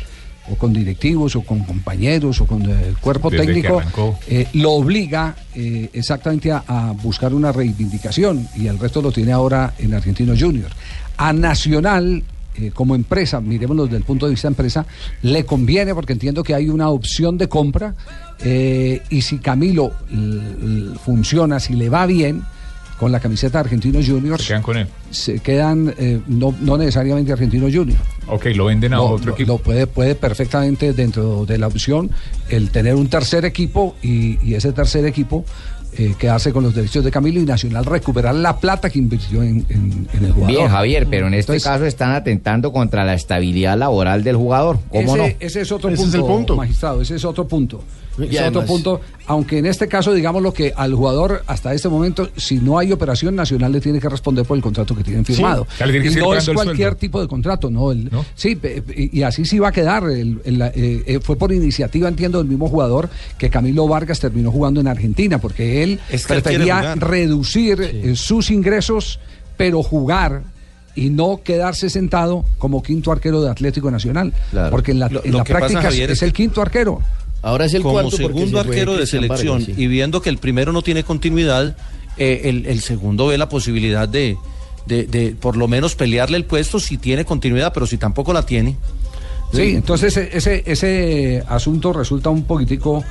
o con directivos, o con compañeros, o con el cuerpo Desde técnico, eh, lo obliga eh, exactamente a, a buscar una reivindicación y el resto lo tiene ahora en Argentino Junior. A Nacional, eh, como empresa, miremoslo desde el punto de vista empresa, le conviene porque entiendo que hay una opción de compra eh, y si Camilo funciona, si le va bien con la camiseta de Argentinos Juniors, Se quedan con él. se quedan eh, no, no necesariamente Argentinos Juniors. Ok, lo venden a otro lo- equipo. lo puede, puede perfectamente dentro de la opción el tener un tercer equipo y, y ese tercer equipo eh, quedarse con los derechos de Camilo y Nacional recuperar la plata que invirtió en, en- en el jugador. Bien, Javier, pero en este Entonces, caso están atentando contra la estabilidad laboral del jugador. ¿Cómo ese, no? ese es otro Ese punto, es el punto. magistrado, ese es otro punto. Es además- otro punto, aunque en este caso digamos lo que al jugador hasta este momento, si no hay operación nacional le tiene que responder por el contrato que tienen firmado. Que Y no es cualquier tipo de contrato, no. el- Sí, y, así sí va a quedar. el- el- eh, eh, fue por iniciativa, entiendo, del mismo jugador que Camilo Vargas terminó jugando en Argentina, porque él Es que prefería reducir eh, sus ingresos, pero jugar y no quedarse sentado como quinto arquero de Atlético Nacional. Claro. Porque en la, Lo- en lo la que pasa, práctica Javier, es es el quinto arquero. Ahora es el Como cuarto segundo se arquero de selección Vargas, sí. y viendo que el primero no tiene continuidad, eh, el, el segundo ve la posibilidad de, de, de por lo menos pelearle el puesto si tiene continuidad, pero si tampoco la tiene. Sí, entonces e- ese, ese asunto resulta un poquitico,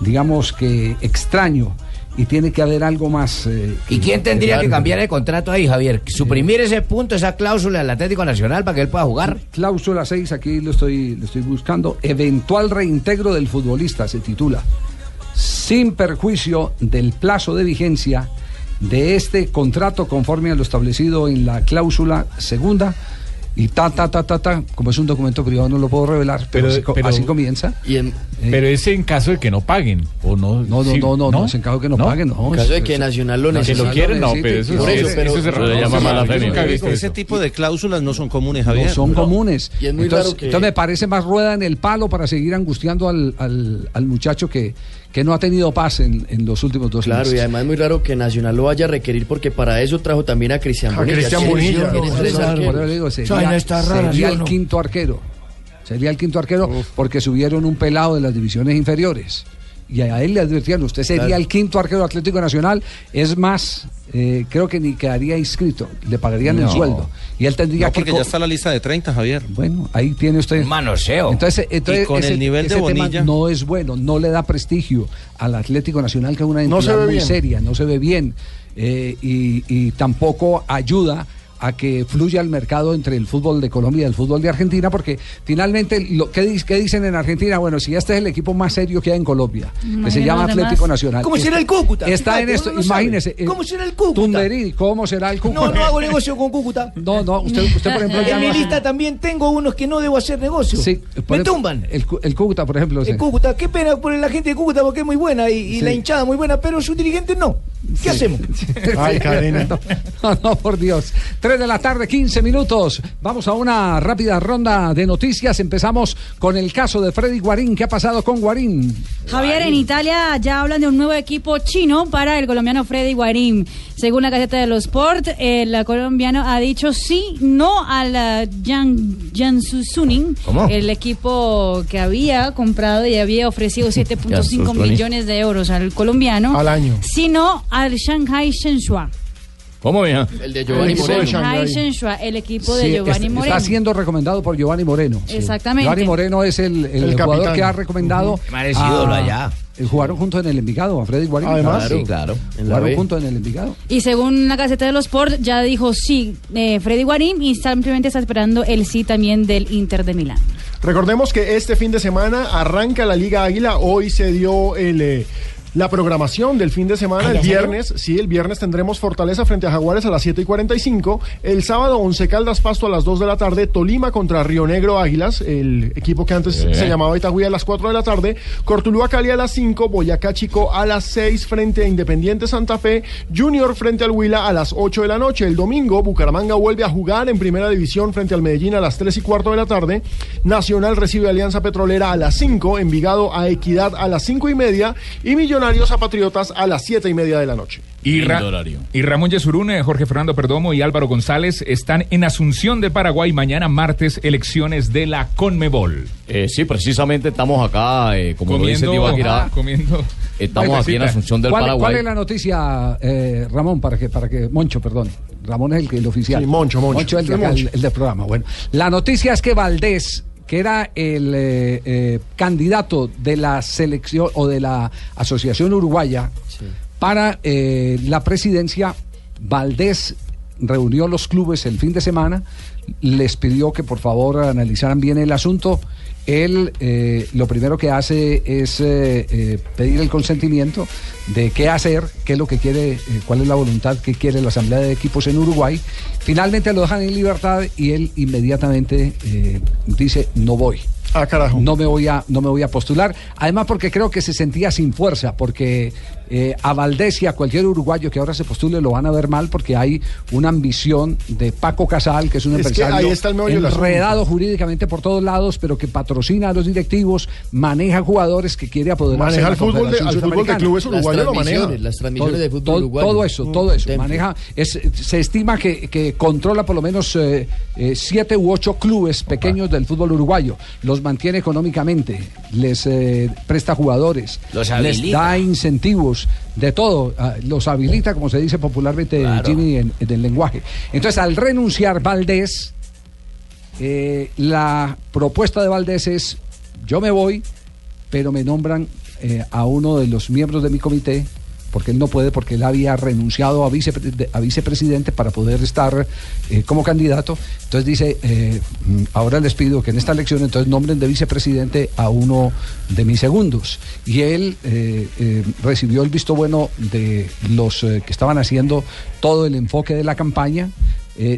digamos que extraño. Y tiene que haber algo más. eh, ¿Y quién tendría que cambiar el contrato ahí, Javier? Suprimir ese punto, esa cláusula del Atlético Nacional para que él pueda jugar. Cláusula 6, aquí lo estoy, lo estoy buscando. Eventual reintegro del futbolista, se titula. Sin perjuicio del plazo de vigencia de este contrato conforme a lo establecido en la cláusula segunda. Y ta, ta, ta, ta, ta, como es un documento privado no lo puedo revelar, pero, Pero- así, co- pero- así comienza. Pero es en caso de que no paguen o no. No, no, sí, no, no, no, es en caso de que no paguen, no. En caso de que Nacional lo No, que necesite. lo quieren, no, pero eso, Por eso, eso, pero- eso se pero- llama mala fe. Ese tipo de cláusulas no son comunes, Javier. No son comunes. Y es muy entonces, raro que- entonces me parece más rueda en el palo para seguir angustiando al, al- al muchacho que, que no ha tenido paz en, en los últimos dos Claro, y meses. además es muy raro que Nacional lo vaya a requerir porque para eso trajo también a Cristian A Bonilla. Cristian ¿Quién- Bonilla, claro, sería, Vaina está rara, sería ¿sí o el quinto arquero. Sería el quinto arquero porque subieron un pelado de las divisiones inferiores. Y a él le advirtieron, usted sería Claro. el quinto arquero Atlético Nacional. Es más, eh, creo que ni quedaría inscrito. Le pagarían el sueldo. Y él tendría No, que... porque ya está la lista de 30, Javier. Bueno, ahí tiene usted. Manoseo. Entonces, entonces Y con el nivel de ese tema Bonilla. no es bueno, no le da prestigio al Atlético Nacional, que es una entidad muy bien. seria, no se ve bien. eh, y, y tampoco ayuda a que fluya el mercado entre el fútbol de Colombia y el fútbol de Argentina, porque finalmente, lo, ¿qué, dicen en Argentina? Bueno, si este es el equipo más serio que hay en Colombia, que se llama demás. Atlético Nacional. ¿Cómo será Está- el Cúcuta? Está Fíjate, en esto, no imagínese. eh, ¿Cómo será el Cúcuta? Tunderí, ¿cómo será el Cúcuta? No, no hago negocio con Cúcuta. No, no, usted, usted por ejemplo... En mi lista también tengo unos que no debo hacer negocio. Sí, Me tumban. El, Cu- el Cúcuta, por ejemplo. El sí. Cúcuta, qué pena por la gente de Cúcuta porque es muy buena y, y Sí. la hinchada muy buena, pero sus dirigentes no. ¿Qué hacemos? Ay, No, no, no, por Dios. 3 de la tarde, 15 minutos. Vamos a una rápida ronda de noticias. Empezamos con el caso de Freddy Guarín. ¿Qué ha pasado con Guarín? Javier, en Italia ya hablan de un nuevo equipo chino para el colombiano Freddy Guarín. Según la Gaceta de los Sport, el colombiano ha dicho sí, no al uh, Jan, Jansu Suning, ¿Cómo? el equipo que había comprado y había ofrecido 7.5 Jansu Suning. millones de euros al colombiano, Al año. sino al Shanghai Shenhua. ¿Cómo, mija? El de Giovanni El equipo de Moreno. Shanghai el equipo de Giovanni Moreno. Está siendo recomendado por Giovanni Moreno. Exactamente. Giovanni Moreno es el, el El jugador capitán. que ha recomendado. Es ídolo allá. eh, Jugaron juntos en el Envigado, a Freddy Guarín. Además. Sí, claro. En la Jugaron juntos en el Envigado. Y según la Gaceta de los Sport, ya dijo sí eh, Freddy Guarín y simplemente está esperando el sí también del Inter de Milán. Recordemos que este fin de semana arranca la Liga Águila. Hoy se dio el, eh, la programación del fin de semana. Ah, el viernes, sí, el viernes tendremos Fortaleza frente a Jaguares a las 7 y 45. El sábado, Once Caldas Pasto a las 2 de la tarde. Tolima contra Río Negro Águilas, el equipo que antes se llamaba Itagüí a las 4 de la tarde. Cortuluá Cali a las 5. Boyacá Chico a las 6 frente a Independiente Santa Fe. Junior frente al Huila a las 8 de la noche. El domingo, Bucaramanga vuelve a jugar en primera división frente al Medellín a las 3 y cuarto de la tarde. Nacional recibe a Alianza Petrolera a las 5. Envigado a Equidad a las 5 y media. Y Millonarios a Patriotas a las 7 y media de la noche. Y, Ra- y Ramón Yesurún, eh, Jorge Fernando Perdomo y Álvaro González están en Asunción de Paraguay. Mañana martes, elecciones de la Conmebol. Eh, sí, precisamente estamos acá, eh, como lo dice Comiendo, Tibaquirá, comiendo. estamos aquí en. Asunción del ¿Cuál, Paraguay. cuál es la noticia, eh, Ramón, para que, para que, Moncho, perdón. Ramón es el, que- el oficial. Sí, Moncho, Moncho. Moncho es el, de Sí, acá, Moncho. el- el del programa. Bueno, la noticia es que Valdés, que era el eh, eh, candidato de la selección o de la Asociación Uruguaya para eh, la presidencia, Valdés reunió los clubes el fin de semana, les pidió que por favor analizaran bien el asunto. Él eh, lo primero que hace es eh, eh, pedir el consentimiento de qué hacer, qué es lo que quiere, cuál es la voluntad que quiere la Asamblea de Equipos en Uruguay. Finalmente lo dejan en libertad y él inmediatamente dice no voy. Ah, carajo. No me voy a, no me voy a postular. Además porque creo que se sentía sin fuerza, porque eh, a Valdés y a cualquier uruguayo que ahora se postule lo van a ver mal porque hay una ambición de Paco Casal, que es un Es empresario ahí está el enredado jurídicamente por todos lados, pero que patrocina a los directivos, maneja jugadores que quiere apoderarse Maneja de la el fútbol de- al fútbol de clubes uruguayos lo maneja. las transmisiones todo, de fútbol todo- uruguayo. todo eso, todo eso. Maneja, es, se estima que, que controla por lo menos eh, eh, siete u ocho clubes pequeños del fútbol uruguayo. Los mantiene económicamente, les eh, presta jugadores, Los les da incentivos, de todo. ah, Los habilita, como se dice popularmente, Claro. Jimmy, en, en el lenguaje. Entonces, al renunciar Valdés, eh, la propuesta de Valdés es, yo me voy, pero me nombran eh, a uno de los miembros de mi comité porque él no puede, porque él había renunciado a, de- a vicepresidente para poder estar eh, como candidato. Entonces dice, eh, mm, ahora les pido que en esta elección entonces nombren de vicepresidente a uno de mis segundos. Y él eh, recibió el visto bueno de los que estaban haciendo todo el enfoque de la campaña,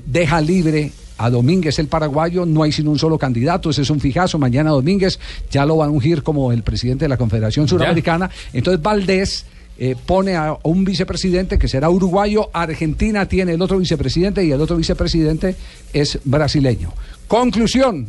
deja libre a Domínguez el paraguayo, no hay sino un solo candidato, ese es un fijazo, mañana Domínguez ya lo van a ungir como el presidente de la Confederación Suramericana, entonces Valdés eh, pone a un vicepresidente que será uruguayo, Argentina tiene el otro vicepresidente y el otro vicepresidente es brasileño. Conclusión,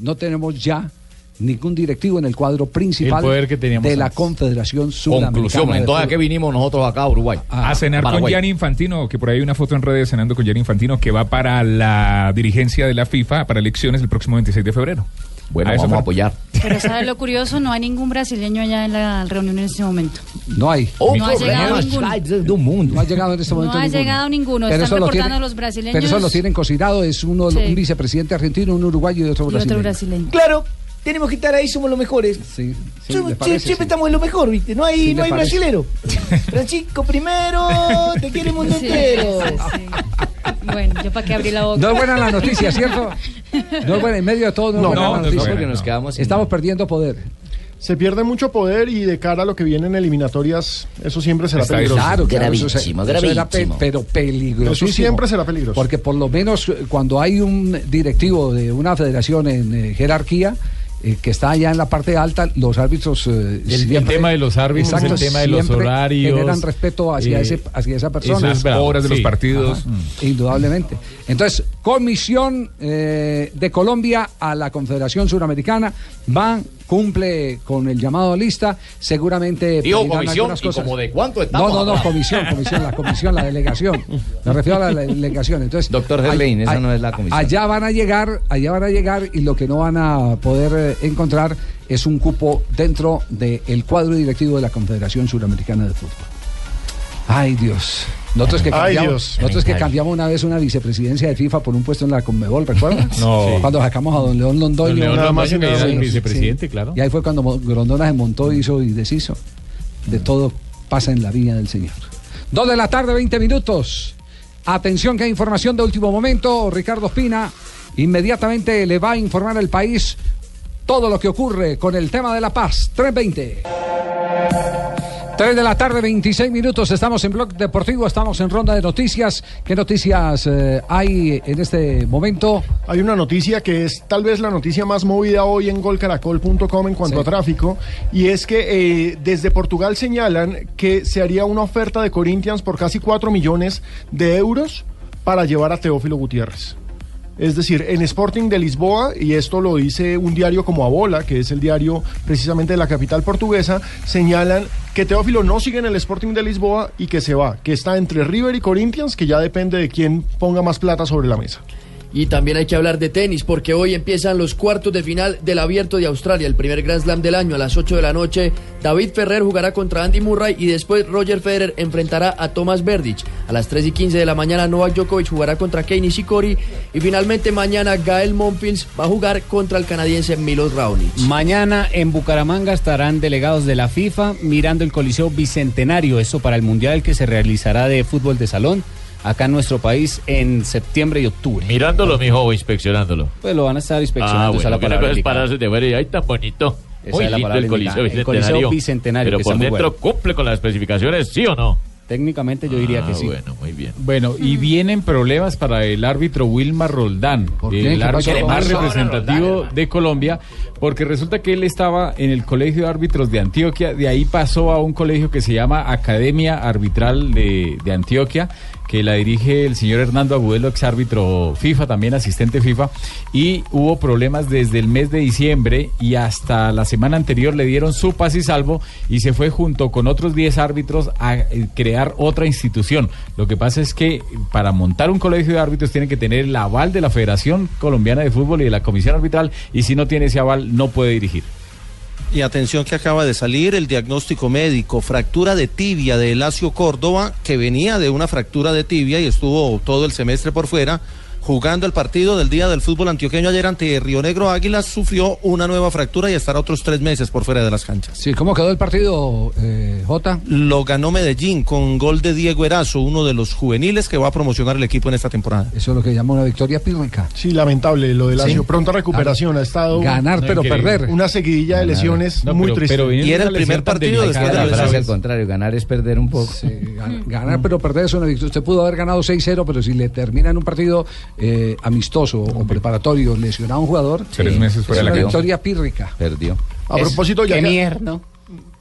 no tenemos ya ningún directivo en el cuadro principal El poder que teníamos de la. Confederación Sudamericana. Conclusión, entonces, ¿a qué vinimos nosotros acá a Uruguay? a cenar con. Gianni Infantino, que por ahí hay una foto en redes cenando con Gianni Infantino, que va para la dirigencia de la FIFA para elecciones el próximo 26 de febrero. Bueno, A eso vamos a apoyar. Pero ¿sabes lo curioso? No hay ningún brasileño allá en la reunión en este momento. No hay. No ha llegado ninguno. No ha llegado en este No momento ha ninguno. llegado ninguno. Pero Están lo reportando tiene- los brasileños. Pero eso lo tienen cocinado, es uno, Sí. un vicepresidente argentino, un uruguayo y otro y otro brasileño. Claro, tenemos que estar ahí, somos los mejores. Sí, sí, Somos- me parece, siempre sí. estamos en lo mejor, ¿viste? No hay, Sí, no hay parece. brasilero. Francisco primero, te quiere el mundo Sí, entero. sí, sí. Bueno, yo para qué abrí la boca. No es buena la noticia, ¿cierto? No es buena, en medio de todo no, No, es buena no, la no es noticia. buena, Porque nos no. quedamos sin- Estamos perdiendo poder. Se pierde mucho poder y de cara a lo que viene en eliminatorias, eso siempre será Está peligroso. Claro, claro, eso se- eso era pe- pero peligrosísimo. Eso siempre será peligroso. Porque por lo menos cuando hay un directivo de una federación en eh, jerarquía eh, que está allá en la parte alta, los árbitros... eh, El- el tema de los árbitros, el tema de los siempre horarios, Generan respeto hacia, eh, ese, hacia esa persona. eso es bravo, Horas de los partidos. Ajá, indudablemente. Entonces, comisión eh, de Colombia a la Confederación Suramericana va, cumple con el llamado a lista, seguramente... Digo, comisión, algunas ¿y cosas. como de cuánto No, estamos no, no, hablando? comisión, comisión, la comisión, la delegación. Me refiero a la delegación. Entonces, Doctor Gerlain, esa no es la comisión. Allá van a llegar, allá van a llegar y lo que no van a poder eh, encontrar es un cupo dentro del cuadro directivo de la Confederación Suramericana de Fútbol. Ay, Dios. Nosotros que Ay, cambiamos, Dios. nosotros que cambiamos una vez una vicepresidencia de FIFA por un puesto en la Conmebol, ¿recuerdas? No. Cuando sacamos a don León Londoño. Don León Nada más Londoño, que era el vicepresidente, claro. Y ahí fue cuando Grondona se montó, hizo y deshizo. De todo pasa en la viña del Señor. Dos de la tarde, 20 minutos. Atención que hay información de último momento. Ricardo Espina inmediatamente le va a informar al país todo lo que ocurre con el tema de la paz. 320. 3 de la tarde, 26 minutos. Estamos en Blog Deportivo, estamos en ronda de noticias. ¿Qué noticias eh, hay en este momento? Hay una noticia que es tal vez la noticia más movida hoy en golcaracol.com en cuanto Sí. a tráfico, y es que eh, desde Portugal señalan que se haría una oferta de Corinthians por casi 4 millones de euros para llevar a Teófilo Gutiérrez. Es decir, en Sporting de Lisboa, y esto lo dice un diario como Abola, que es el diario precisamente de la capital portuguesa, señalan que Teófilo no sigue en el Sporting de Lisboa y que se va, que está entre River y Corinthians, que ya depende de quién ponga más plata sobre la mesa. Y también hay que hablar de tenis porque hoy empiezan los cuartos de final del Abierto de Australia, el primer Grand Slam del año a las 8 de la noche. David Ferrer jugará contra Andy Murray y después Roger Federer enfrentará a Thomas Berdych. A las 3 y 15 de la mañana Novak Djokovic jugará contra Kei Nishikori y finalmente mañana Gael Monfils va a jugar contra el canadiense Milos Raonic. Mañana en Bucaramanga estarán delegados de la FIFA mirando el Coliseo Bicentenario, eso para el Mundial que se realizará de fútbol de salón acá en nuestro país en septiembre y octubre. Mirándolo, mijo, o inspeccionando. Pues lo van a estar Ah, inspeccionando, esa es bueno, la palabra es indicada. pararse de ver y ay, tan bonito. Esa Muy es la lindo palabra el Coliseo. El Bicentenario. Coliseo Bicentenario, Pero que por está dentro bueno. cumple con las especificaciones, ¿sí o no? Técnicamente yo diría Ah, que sí. Bueno, muy bien. Bueno, y vienen problemas para el árbitro Wilmar Roldán, el ¿Qué árbitro más representativo de Colombia, porque resulta que él estaba en el Colegio de Árbitros de Antioquia, de ahí pasó a un colegio que se llama Academia Arbitral de, de Antioquia, que la dirige el señor Hernando Agudelo, ex árbitro FIFA, también asistente FIFA, y hubo problemas desde el mes de diciembre y hasta la semana anterior le dieron su paz y salvo y se fue junto con otros 10 árbitros a eh, crear otra institución. Lo que pasa es que para montar un colegio de árbitros tiene que tener el aval de la Federación Colombiana de Fútbol y de la Comisión Arbitral y si no tiene ese aval no puede dirigir. Y atención que acaba de salir el diagnóstico médico, fractura de tibia de Elacio Córdoba, que venía de una fractura de tibia y estuvo todo el semestre por fuera. Jugando el partido del día del fútbol antioqueño ayer ante Río Negro Águilas, sufrió una nueva fractura y estará otros tres meses por fuera de las canchas. Sí, ¿cómo quedó el partido, eh, Jota? Lo ganó Medellín con gol de Diego Erazo, uno de los juveniles que va a promocionar el equipo en esta temporada. Eso es lo que llama una victoria pírrica. Sí, lamentable lo de Lazio. Sí. Pronta recuperación. Ha estado. Ganar, pero perder. Una seguidilla de lesiones No, muy pero- triste. pero Y era el primer partido después de la frase al contrario, ganar es perder un poco. Gan- Ganar pero perder es una victoria. Usted pudo haber ganado 6-0, pero si le termina en un partido eh, amistoso o preparatorio lesionado a un jugador, Tres sí, meses es fuera de una la victoria pírrica. Perdió. A propósito, ya Qué.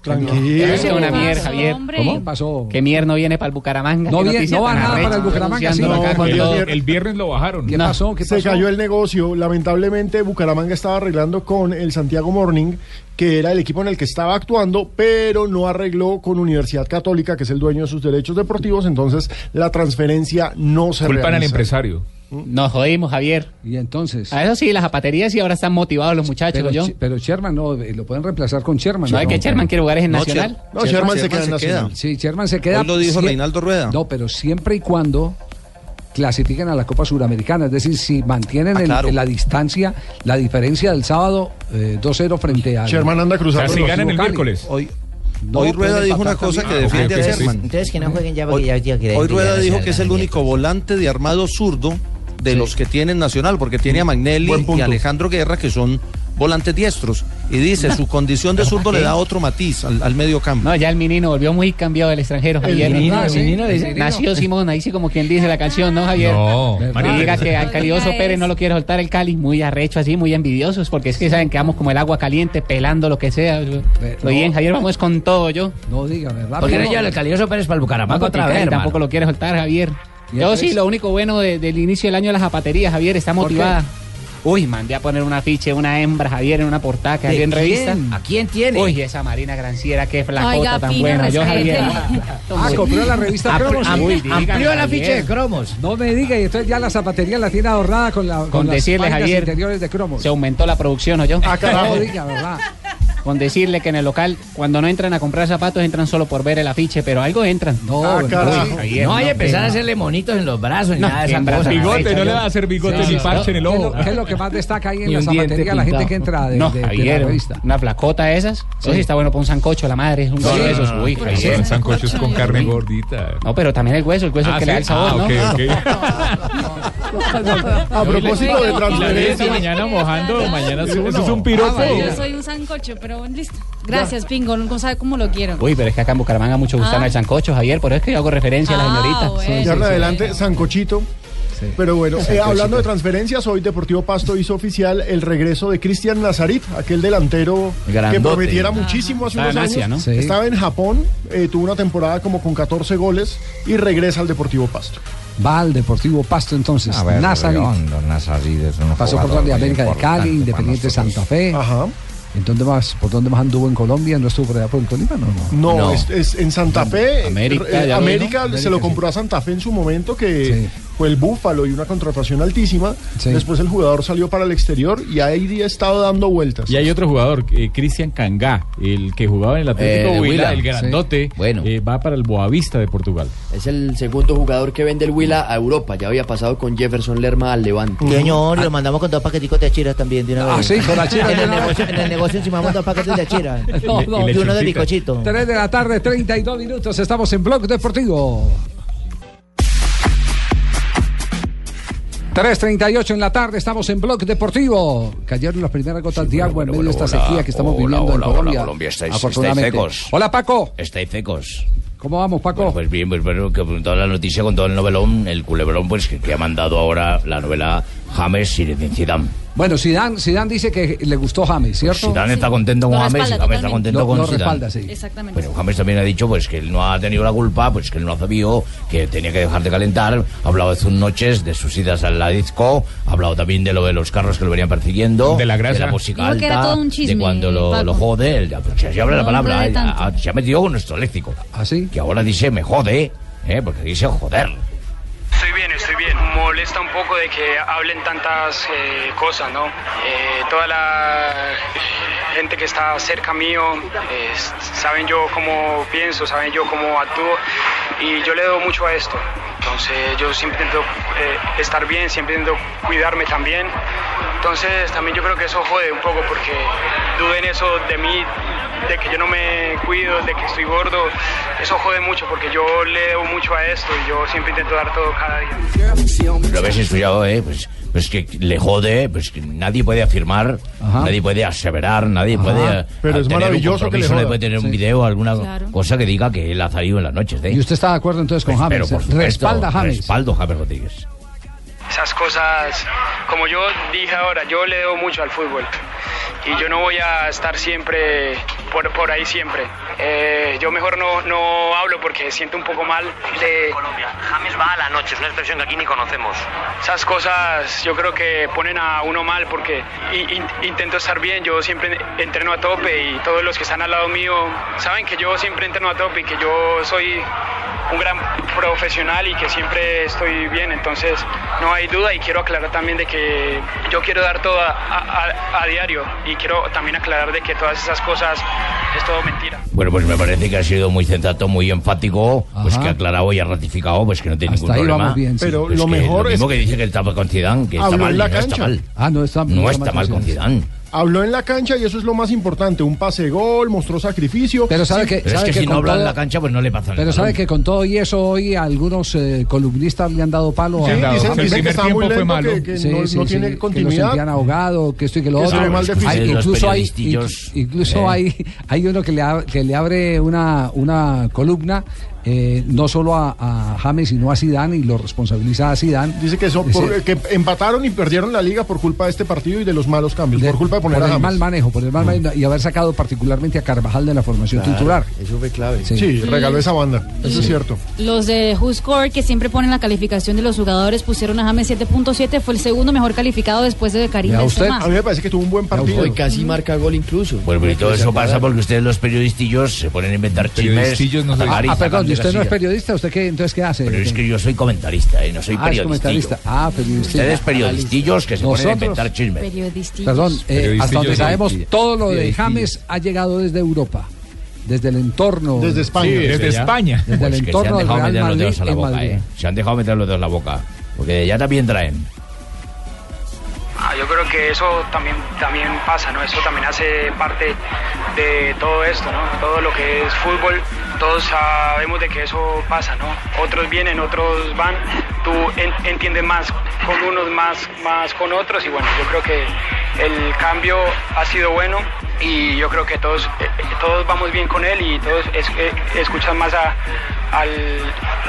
Tranquilo. Es una mierda, Javier. hombre. ¿Cómo pasó? Que mierno viene para el Bucaramanga. No Qué viene- no va nada para el Bucaramanga, sí. Acá No, El viernes lo bajaron. ¿Qué No. pasó? ¿Qué Se cayó el negocio. Lamentablemente, Bucaramanga estaba arreglando con el Santiago Morning, que era el equipo en el que estaba actuando, pero no arregló con Universidad Católica, que es el dueño de sus derechos deportivos. Entonces, la transferencia no se Culpan al realiza. empresario. Nos jodimos, Javier. Y entonces. A eso sí, las zapaterías y ahora están motivados los muchachos, Pero, yo. Pero Sherman no, eh, lo pueden reemplazar con Sherman. No, que Sherman quiere jugar en No, Nacional. No, Sherman se queda en Nacional. Sí, Sherman se queda. Hoy lo dijo Reinaldo Rueda. No, pero siempre y cuando clasifiquen a la Copa Suramericana. Es decir, si mantienen Ah, el- la distancia, la diferencia del sábado eh, 2-0 frente a. Sherman anda cruzando O sea, si ganan el Cali. miércoles. Hoy, No, hoy Rueda dijo una cosa que defiende a Sherman. Entonces que no jueguen ya porque Hoy, ya, ya que hoy Rueda dijo que es el único volante de armado zurdo de los que tienen Nacional, porque tiene a Magnelli y. Alejandro Guerra, que son volantes diestros. Y dice, su condición de zurdo le da otro matiz al, al medio campo. No, ya el menino volvió muy cambiado del extranjero, El Javier. menino, Ah, el menino, el menino. Nació Simón, ahí sí como quien dice la canción, ¿no, Javier? No, María diga que al Calioso Esa Pérez no lo quiere soltar el Cali, muy arrecho así, muy envidiosos, porque es que saben que vamos como el agua caliente, pelando lo que sea. Lo bien, Javier, vamos con todo yo. No diga, ¿verdad? ¿Por qué no el Calioso Pérez para el Bucaramanga otra vez, tampoco lo quiere soltar, Javier. ¿Y Yo sí, lo único bueno de- del inicio del año de las zapaterías, Javier, está ¿Por motivada. Uy, mandé a poner un afiche, una hembra, Javier, en una portada que ¿De había en revista. ¿A quién tiene? Uy, esa Marina Granciera, qué flacota Oiga, tan buena. Yo. Javier. Ah, compró la revista Cromos. am- Uy, dígame, amplió el afiche de cromos. No me diga, y entonces ya la zapatería la tiene ahorrada con, la, con, Con las decirle, Javier, interiores de cromos. Se aumentó la producción, ¿o yo? Ah, carajo. No diga, ¿verdad? Con decirle que en el local, cuando no entran a comprar zapatos, entran solo por ver el afiche, pero algo entran. No, Ah, No hay que empezar a hacerle monitos en los brazos ni No, nada de esas cosas. Bigote, no le va a hacer bigote Sí, ni parche en el ¿Qué es, ojo. lo, qué es lo que más destaca ahí en la un zapatería la gente que entra de, no, de- de la Javier, revista? una flacota esas. Eso sí está bueno para un sancocho, la madre. Un No, gol no, de esos. no, no. Uy, Javier. son sancochos con carne gordita. No, pero también el hueso, el hueso Ah, que le da el sabor, Ah, ¿no? A propósito de transferencia. mañana mojando, mañana Eso es un Ah, piropo. Yo soy un sancocho, pero listo. Gracias, Pingo. No sabe cómo lo quiero. Uy, pero es que acá en Bucaramanga mucho gustan Ah. el sancocho, Javier, por eso es que yo hago referencia a la Ah, señorita. en adelante, Sancochito. Pero bueno, eh, hablando de transferencias, hoy Deportivo Pasto hizo oficial el regreso de Cristian Nazarit, aquel delantero que prometiera muchísimo hace Estaba unos en Asia, años. ¿no? Sí. Estaba en Japón, eh, tuvo una temporada como con 14 goles y regresa al Deportivo Pasto. Va al Deportivo Pasto entonces. A ver, es un Pasó por muy América de Cali, Independiente. Santa Fe. Ajá. ¿En dónde más, ¿Por dónde más anduvo en Colombia? ¿No estuvo por allá por el Tolima? No, no. No, No. Es, es en Santa Fe. América, eh, lo América se lo compró a Santa Fe en su momento, que Sí. Fue el Búfalo y una contratación altísima. Sí. Después el jugador salió para el exterior y ahí ha estado dando vueltas. Y hay otro jugador, eh, Cristian Cangá, el que jugaba en el Atlético Eh, Huila, Huila, el grandote, Bueno. eh, va para el Boavista de Portugal. Es el segundo jugador que vende el Huila a Europa. Ya había pasado con Jefferson Lerma al Levante. Señor, lo mandamos con dos paqueticos de achiras también de una Ah, vez. sí, con achiras En de el negocio, en el negocio encimamos dos paquetes de achiras. No, no. y uno de bicochito. 3 de la tarde, 32 minutos. Estamos en Blog Deportivo. 3.38 en la tarde, estamos en Blog Deportivo. Cayeron las primeras gotas de agua en medio de esta sequía que estamos hola, viviendo en hola, hola, Colombia. Colombia, estáis- afortunadamente. estáis. Hola, Paco. Estáis secos. ¿Cómo vamos, Paco? Bueno, pues bien, pues bueno, que con toda la noticia, con todo el novelón, el culebrón, pues que, que ha mandado ahora la novela James y Zidane. Bueno, Zidane, Zidane dice que le gustó James, ¿cierto? Zidane está contento con James, respalda James está contento Lo- con lo Zidane. respalda, sí. Exactamente. Pero James también ha dicho pues que él no ha tenido la culpa, pues que él no ha sabido, que tenía que dejar de calentar. Ha hablado de sus noches, de sus idas a la disco, ha hablado también de lo de los carros que lo venían persiguiendo, De la grasa. la música que era todo un chisme, de cuando lo, jode, él, ya, pues, se habla la No, palabra, de eh, tanto. ha- se ha metido con nuestro léxico. ¿Ah, sí? Que ahora dice me jode, eh, porque dice joder. Estoy bien, estoy bien. Molesta un poco de que hablen tantas eh, cosas, ¿no? Eh, toda la gente que está cerca mío, eh, saben yo cómo pienso, saben yo cómo actúo. Y yo le doy mucho a esto. Entonces yo siempre intento eh, estar bien, siempre intento cuidarme también. Entonces también yo creo que eso jode un poco porque duden eso de mí, de que yo no me cuido, de que estoy gordo. Eso jode mucho porque yo le debo mucho a esto y yo siempre intento dar todo cada día. Lo habéis estudiado, ¿eh? Pues, pues que le jode, pues que nadie puede afirmar, nadie puede aseverar, nadie Ajá. puede. eh, Pero es tener un maravilloso que le joda. puede tener un video, alguna Claro. cosa que diga que él ha salido en las noches. ¿eh? Y usted está de acuerdo entonces con Pues, James. pero por supuesto, Respalda a James. Respaldo a James Rodríguez. Esas cosas, como yo dije ahora, yo le debo mucho al fútbol y yo no voy a estar siempre por, por ahí siempre. Eh, yo mejor no, no hablo porque siento un poco mal de... Colombia. James va a la noche, es una expresión que aquí ni conocemos. Esas cosas yo creo que ponen a uno mal porque i- in- intento estar bien, yo siempre entreno a tope y todos los que están al lado mío saben que yo siempre entreno a tope y que yo soy un gran profesional y que siempre estoy bien, entonces no hay duda y quiero aclarar también de que yo quiero dar todo a, a- a- diario y quiero también aclarar de que todas esas cosas es todo mentira. Bueno, pues me parece que ha sido muy sensato, muy enfático, pues Ajá. que ha aclarado y ha ratificado, pues que no tiene Hasta ningún ahí problema. vamos bien, sí. Pero Pues lo mejor mismo es- que dice que estaba con Zidane, que está mal, la no está cancha. mal. Ah, no está, No está mal con Zidane. Habló en la cancha y eso es lo más importante. Un pase gol, mostró sacrificio. Pero sabe Sí, que, Pero es sabe que que si no con habla en todo- la cancha, pues no le pasa Pero sabe que con todo y eso hoy algunos eh, columnistas le han dado palo Sí, a dicen- dicen que está muy tiempo fue lento, malo. que, que no, no tiene Que lo continuidad. sentían ahogado, que esto y que lo Que se otro. mal. Hay- Los incluso hay, incluso eh. hay, hay uno que le, ab- que le abre una, una columna eh, no solo a, a James sino a Zidane y lo responsabiliza a Zidane. Dice que, son por- que empataron y perdieron la liga por culpa de este partido y de los malos cambios, por culpa de poner por a el mal manejo, por el mal manejo y haber sacado particularmente a Carvajal de la formación Claro, titular. Eso fue clave. Sí, regaló esa banda, eso es cierto. Los de WhoScore, que siempre ponen la calificación de los jugadores, pusieron a James 7.7, fue el segundo mejor calificado después de Karim Benzema. A mí me parece que tuvo un buen partido. Hoy casi marca gol incluso. Bueno, pero y todo eso pasa porque ustedes los periodistillos se ponen a inventar chismes. Periodistillos no y Ah, perdón, ¿y usted no es periodista? ¿Usted qué, entonces qué hace? Pero es que yo soy comentarista y no soy Ah, comentarista. Ah, periodista. Ustedes periodistillos que se ponen a Nosotros- inventar chismes. Periodistillos. Perdón, eh, hasta donde sabemos, todo lo de. James ha llegado desde Europa, desde el entorno. Desde España. Sí, desde España. Desde Pues el que se entorno han del dejado Real meter los Madrid dedos a la boca, Madrid. ¿eh? Se han dejado meter los dedos a la boca. Porque ya también traen. Ah, yo creo que eso también, también pasa, ¿no? Eso también hace parte de todo esto, ¿no? Todo lo que es fútbol, todos sabemos de que eso pasa, ¿no? Otros vienen, otros van, tú en- entiendes más con unos, más, más con otros y bueno, yo creo que el cambio ha sido bueno y yo creo que todos, eh, eh, todos vamos bien con él y todos es- eh, escuchan más a- al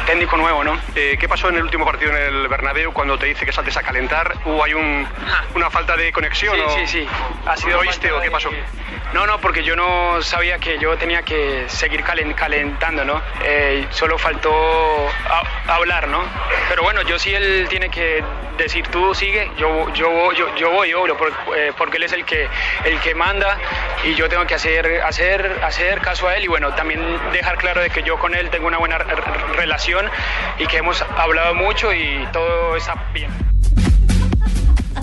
técnico nuevo, ¿no? Eh, ¿Qué pasó en el último partido en el Bernabéu cuando te dice que saltes a calentar? ¿Hubo hay un, una falta de conexión? Sí, o- sí, sí. Ha sido ¿Lo oíste o qué pasó? No, no, porque yo no sabía que yo tenía que seguir calen- calentando, ¿no? Eh, solo faltó a- hablar, ¿no? Pero bueno, yo sí él tiene que decir tú sigue, yo yo yo, yo voy, obvio, eh, porque él es el que el que manda y yo tengo que hacer hacer hacer caso a él y bueno, también dejar claro de que yo con él tengo una buena re- re- relación y que hemos hablado mucho y todo está bien.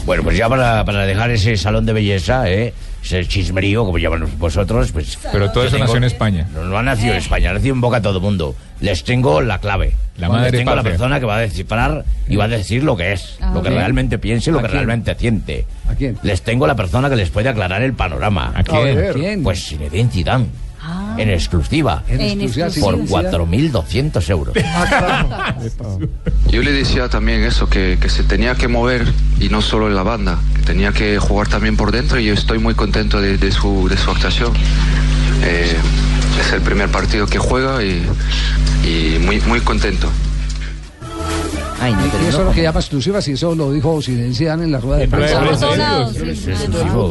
Bueno, pues ya para, para dejar ese salón de belleza, ¿eh? Ese chismerío, como llaman vosotros, pues... Pero todo eso nació en España. No, no ha nacido en España, ha nacido en boca a todo el mundo. Les tengo la clave. La madre Les tengo la patria. persona que va a descifrar y va a decir lo que es, Ah, lo que ok. realmente piense, lo ¿A que quién? realmente siente. ¿A quién? Les tengo la persona que les puede aclarar el panorama. ¿A quién? ver. ¿Quién? Pues Zinedine Zidane. Ah. En exclusiva. En exclusiva, Por publicidad. 4.200 euros. Yo le decía también eso, que, que se tenía que mover y no solo en la banda, tenía que jugar también por dentro y yo estoy muy contento de, su actuación. Eh, es el primer partido que juega y, y muy, muy contento. Ay, no, Y eso no lo que llama exclusivas y eso lo dijo Zinedine Zidane en la rueda de rueda prensa.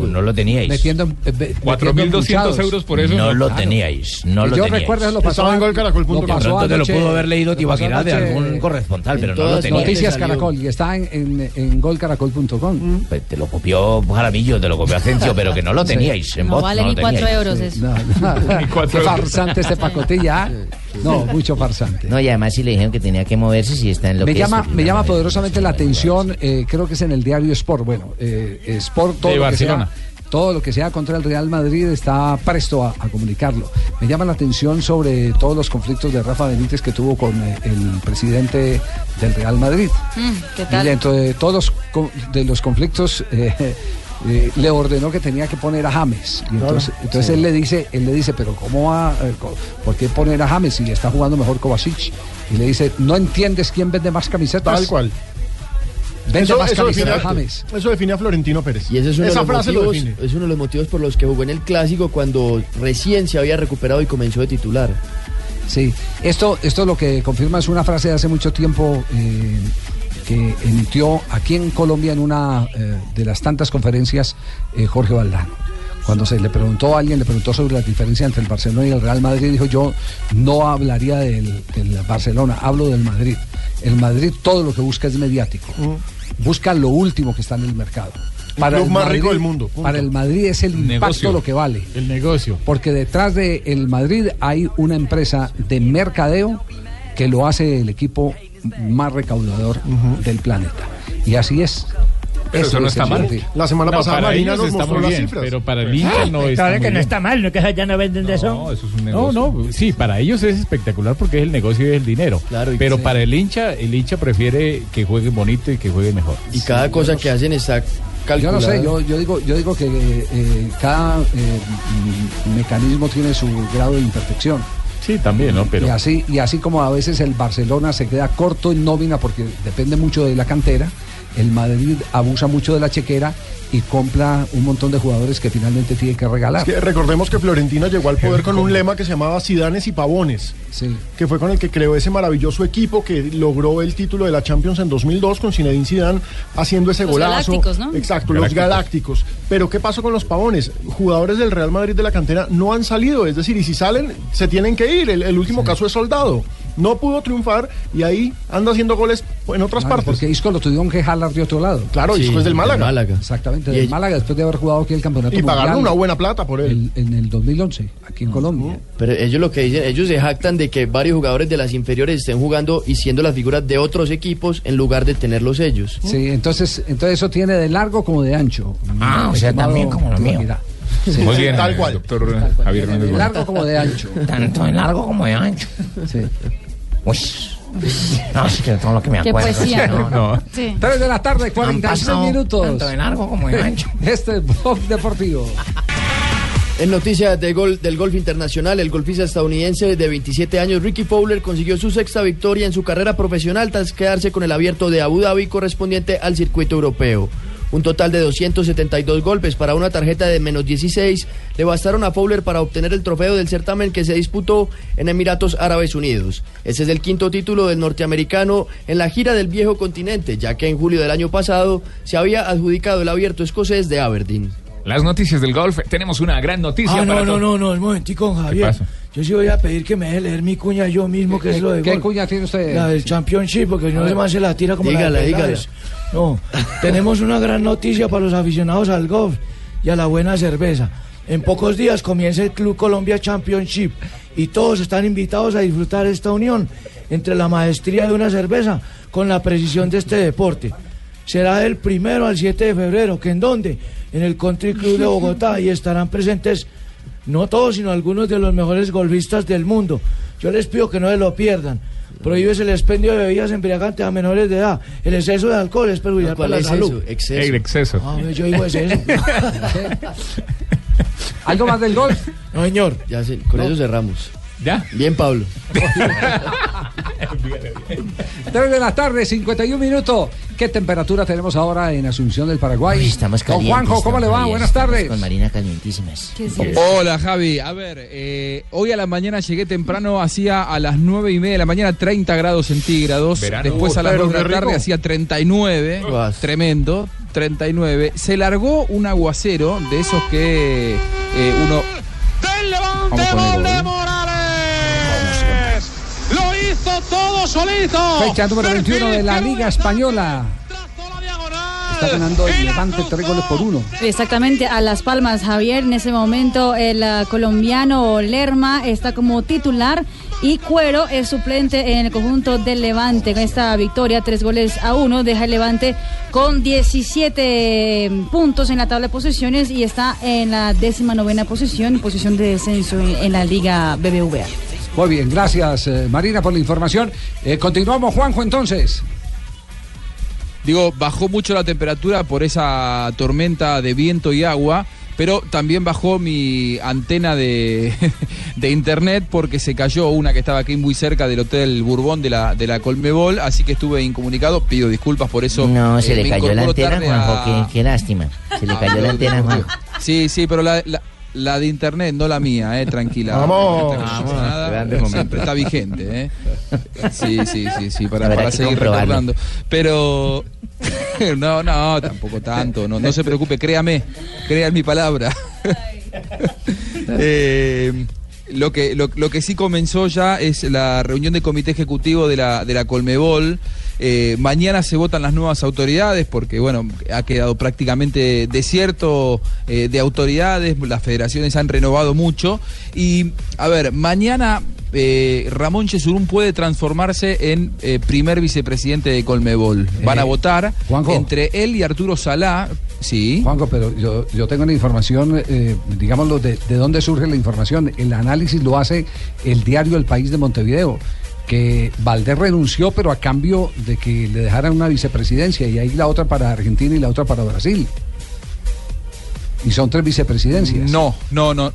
no lo teníais. Metiendo, eh, ve- metiendo 4.200 empuchados. euros por eso. No lo teníais, no lo yo teníais. recuerdo lo Estaba pasó en golcaracol.com. lo De pasó pronto te lo pudo haber leído Tibaquirá de algún corresponsal, pero no lo teníais. Noticias. Caracol y está en, en, en golcaracol.com. Pues te lo copió Jaramillo, te lo copió Acencio, pero que no lo Sí. teníais en No voz. vale no ni lo cuatro teníais. euros eso. Qué farsante este pacotilla. ¿eh? No, mucho farsante. No, y además si le dijeron que tenía que moverse si está en lo me que llama, me llama poderosamente la atención, eh, creo que es en el diario Sport, bueno, eh, Sport todo De lo que sea, Barcelona. todo lo que sea contra el Real Madrid está presto a, a comunicarlo. Me llama la atención sobre todos los conflictos de Rafa Benítez que tuvo con eh, el presidente del Real Madrid. Mm, ¿Qué Y tal? dentro de todos de los conflictos eh, le ordenó que tenía que poner a James. Y Claro, entonces, sí. él le dice, él le dice, pero cómo va, eh, ¿por qué poner a James si está jugando mejor Kovacic? Y le dice, ¿no entiendes quién vende más camisetas? Tal cual. Vende Eso- más eso define camisetas a- James. Eso define a Florentino Pérez. Y ese es uno, Esa de los frase lo motivos, define. es uno de los motivos por los que jugó en el clásico cuando recién se había recuperado y comenzó de titular. Sí, esto, esto lo que confirma es una frase de hace mucho tiempo eh, que emitió aquí en Colombia en una eh, de las tantas conferencias eh, Jorge Valdano. Cuando se le preguntó a alguien, le preguntó sobre la diferencia entre el Barcelona y el Real Madrid, dijo yo no hablaría del, del Barcelona, hablo del Madrid. El Madrid todo lo que busca es mediático. Busca lo último que está en el mercado. club más rico del mundo, punto. Para el Madrid es el impacto Negocio. lo que vale. El negocio. Porque detrás de el Madrid hay una empresa de mercadeo que lo hace el equipo más recaudador del planeta. Y así es. Pero eso no es está mal. La semana No, pasada para Marina nos está mostró las cifras. pero para el hincha no está Claro muy que no está mal, no que ya no venden de eso. No, eso es un No, negocio. no, sí, para ellos es espectacular porque es el negocio y es el dinero. Claro, pero sí. para el hincha, el hincha prefiere que juegue bonito y que juegue mejor. Y cada cosa que hacen está Yo calculada. no sé, yo, yo digo, yo digo que eh, cada eh, mecanismo tiene su grado de imperfección. Sí, también, ¿no? Pero Y así, y así como a veces el Barcelona se queda corto en nómina porque depende mucho de la cantera, el Madrid abusa mucho de la chequera y compra un montón de jugadores que finalmente tiene que regalar. Es que recordemos que Florentino llegó al poder con un lema que se llamaba Sidanes y Pavones, Sí. que fue con el que creó ese maravilloso equipo que logró el título de la Champions en 2002 con Zinedine Zidane haciendo ese Los golazo. Galácticos, ¿no? Exacto, los Galácticos. Pero ¿qué pasó con los Pavones? Jugadores del Real Madrid de la cantera no han salido, es decir, y si salen se tienen que ir. El, el último caso es Soldado. No pudo triunfar y ahí anda haciendo goles en otras Claro, partes. Porque Isco lo tuvieron que jalar de otro lado. Claro, Isco es del Málaga. Exactamente, Y del el- Málaga después de haber jugado aquí el campeonato Y pagarle mundial una buena plata por él. el- en el 2011, aquí en Colombia. Pero ellos lo que dicen, ellos se jactan de que varios jugadores de las inferiores estén jugando y siendo las figuras de otros equipos en lugar de tenerlos ellos. Sí, entonces, entonces eso tiene de largo como de ancho. Ah, o sea, Estimado también como lo mío. Sí. Muy bien, Tal eh, cual. doctor Javier Hernández De largo como de ancho. Tanto de largo como de ancho. Sí. Uy. No, es que todo lo que me Qué acuerdo. poesía. no, no. No. Sí. 3 de la tarde, 46 pasado minutos. tanto de largo como de ancho. Este es Blog Deportivo. En noticias de gol, del golf internacional, el golfista estadounidense de 27 años, Ricky Fowler, consiguió su sexta victoria en su carrera profesional tras quedarse con el abierto de Abu Dhabi correspondiente al circuito europeo. Un total de 272 golpes para una tarjeta de menos 16 le bastaron a Fowler para obtener el trofeo del certamen que se disputó en Emiratos Árabes Unidos. Ese es el quinto título del norteamericano en la gira del viejo continente, ya que en julio del año pasado se había adjudicado el abierto escocés de Aberdeen. Las noticias del golf. Tenemos una gran noticia Ah, para no, no, no, no, un momentico, Javier. pasa? Yo sí voy a pedir que me deje leer mi cuña yo mismo, que es lo de ¿Qué gol. cuña tiene usted? La del Championship, porque no se más se la tira como Dígala, la de dígala. No, tenemos una gran noticia para los aficionados al golf y a la buena cerveza. En pocos días comienza el Club Colombia Championship y todos están invitados a disfrutar esta unión entre la maestría de una cerveza con la precisión de este deporte. Será del primero al 7 de febrero, que en dónde? En el Country Club de Bogotá y estarán presentes no todos, sino algunos de los mejores golfistas del mundo. Yo les pido que no se lo pierdan. Prohíbes el expendio de bebidas embriagantes a menores de edad. El exceso de alcohol es perjudicial ¿Cuál para es la salud. eso? Exceso. El exceso. Ah, yo digo exceso. ¿Algo más del golf? No, señor. Ya sé, con eso cerramos. ¿Ya? Bien, Pablo. 3 de la tarde, 51 minutos. ¿Qué temperatura tenemos ahora en Asunción del Paraguay? Uy, estamos Don calientes. Juanjo, ¿cómo le va? Buenas estamos tardes. Con Marina calientísimas. ¿Qué es eso? Hola Javi, a ver, eh, hoy a la mañana llegué temprano, hacía a las 9 y media de la mañana 30 grados centígrados, Verano. después a las Pero 2 de la tarde hacía 39, Guas. tremendo, 39. Se largó un aguacero de esos que eh, uno... Vamos con el solito. Fecha número 21 de la Liga Española. Está ganando el Levante tres goles por uno. Exactamente, a Las Palmas, Javier. En ese momento, el ah, colombiano Lerma está como titular y Cuero es suplente en el conjunto del Levante. Con esta victoria, tres goles a uno, deja el Levante con 17 puntos en la tabla de posiciones y está en la décima novena posición, posición de descenso en, en la Liga BBVA. Muy bien, gracias eh, Marina por la información. Eh, continuamos, Juanjo, entonces. Digo, bajó mucho la temperatura por esa tormenta de viento y agua, pero también bajó mi antena de, de internet porque se cayó una que estaba aquí muy cerca del Hotel Bourbon de la, de la Colmebol, así que estuve incomunicado. Pido disculpas por eso. No, se Eh, le cayó la antena, Juanjo, a- qué, qué lástima. Se le cayó la antena, Juanjo. Sí, sí, pero la, la- la de internet, no la mía, eh, tranquila. Vamos. Vamos. nada, siempre está vigente, eh. Sí, sí, sí, sí, para, para seguir recordando. Pero no, no, tampoco tanto, no, no se preocupe, créame, crea en mi palabra. Eh, lo que, lo, lo que sí comenzó ya es la reunión de comité ejecutivo de la, de la Colmebol. Eh, mañana se votan las nuevas autoridades porque, bueno, ha quedado prácticamente desierto eh, de autoridades, las federaciones han renovado mucho. Y, a ver, mañana eh, Ramón Chesurún puede transformarse en eh, primer vicepresidente de Colmebol. Van a Eh, votar Juanjo. entre él y Arturo Salá. Sí. Juanjo, pero yo, yo tengo una información, digámoslo, de, de dónde surge la información. El análisis lo hace el diario El País de Montevideo, que Valdés renunció, pero a cambio de que le dejaran una vicepresidencia, y ahí la otra para Argentina y la otra para Brasil. Y son tres vicepresidencias. No, no, no.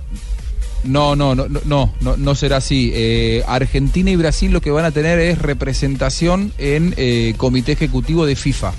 No, no, no, no, no, no, será así. Eh, Argentina y Brasil lo que van a tener es representación en eh, comité ejecutivo de FIFA.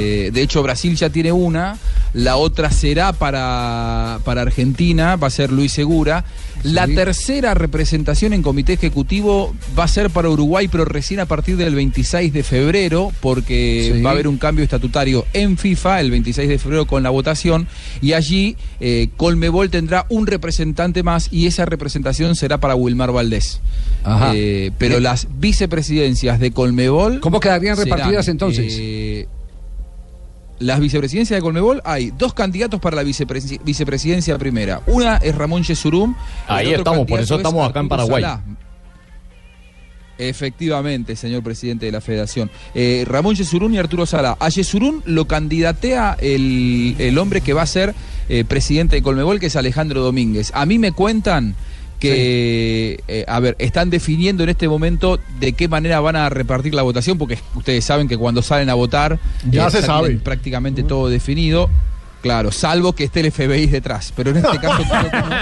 Eh, de hecho, Brasil ya tiene una, la otra será para, para Argentina, va a ser Luis Segura. La tercera representación en comité ejecutivo va a ser para Uruguay, pero recién a partir del 26 de febrero, porque Sí. va a haber un cambio estatutario en FIFA el 26 de febrero con la votación, y allí eh, Colmebol tendrá un representante más y esa representación será para Wilmar Valdés. Ajá. Eh, pero las vicepresidencias de Colmebol. ¿Cómo quedarían serán, repartidas entonces? eh, las vicepresidencias de Colmebol hay dos candidatos para la vicepresi- vicepresidencia primera. Una es Ramón Yesurum. Ahí estamos, por eso estamos acá en Paraguay. Efectivamente, señor presidente de la federación. Eh, Ramón Yesurún y Arturo Sala. A Yesurún lo candidatea el, el hombre que va a ser eh, presidente de Colmebol, que es Alejandro Domínguez. A mí me cuentan que, eh, a ver, están definiendo en este momento de qué manera van a repartir la votación, porque ustedes saben que cuando salen a votar Ya se tienen sabe. prácticamente todo definido. Claro, salvo que esté el FBI detrás, pero en este caso creo que no.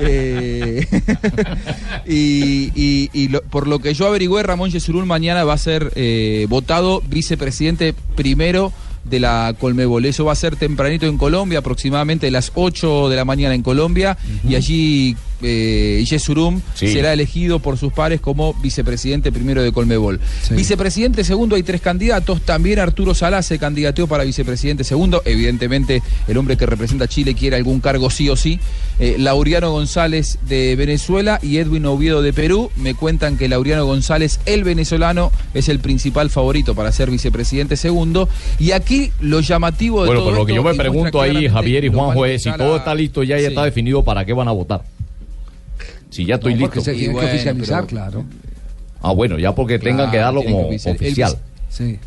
Eh, y y- y lo- por lo que yo averigüé, Ramón Yesurún mañana va a ser eh, votado vicepresidente primero de la Colmebol. Eso va a ser tempranito en Colombia, aproximadamente a las 8 de la mañana en Colombia, y allí eh, Yesurum Sí. será elegido por sus pares como vicepresidente primero de Colmebol. Vicepresidente segundo hay tres candidatos, también Arturo Salá se candidateó para vicepresidente segundo, evidentemente el hombre que representa a Chile quiere algún cargo sí o sí. Eh, Laureano González de Venezuela y Edwin Oviedo de Perú. Me cuentan que Laureano González, el venezolano, es el principal favorito para ser vicepresidente segundo. Y aquí lo llamativo de Bueno, todo pero lo que esto yo me y pregunto ahí, Javier y Juanjo, es si todo está listo, ya, Sí. está definido para qué van a votar. Si ya estoy No, listo. se tiene que oficializar, claro. Ah, bueno, ya porque tengan que darlo como que oficial- el Sí.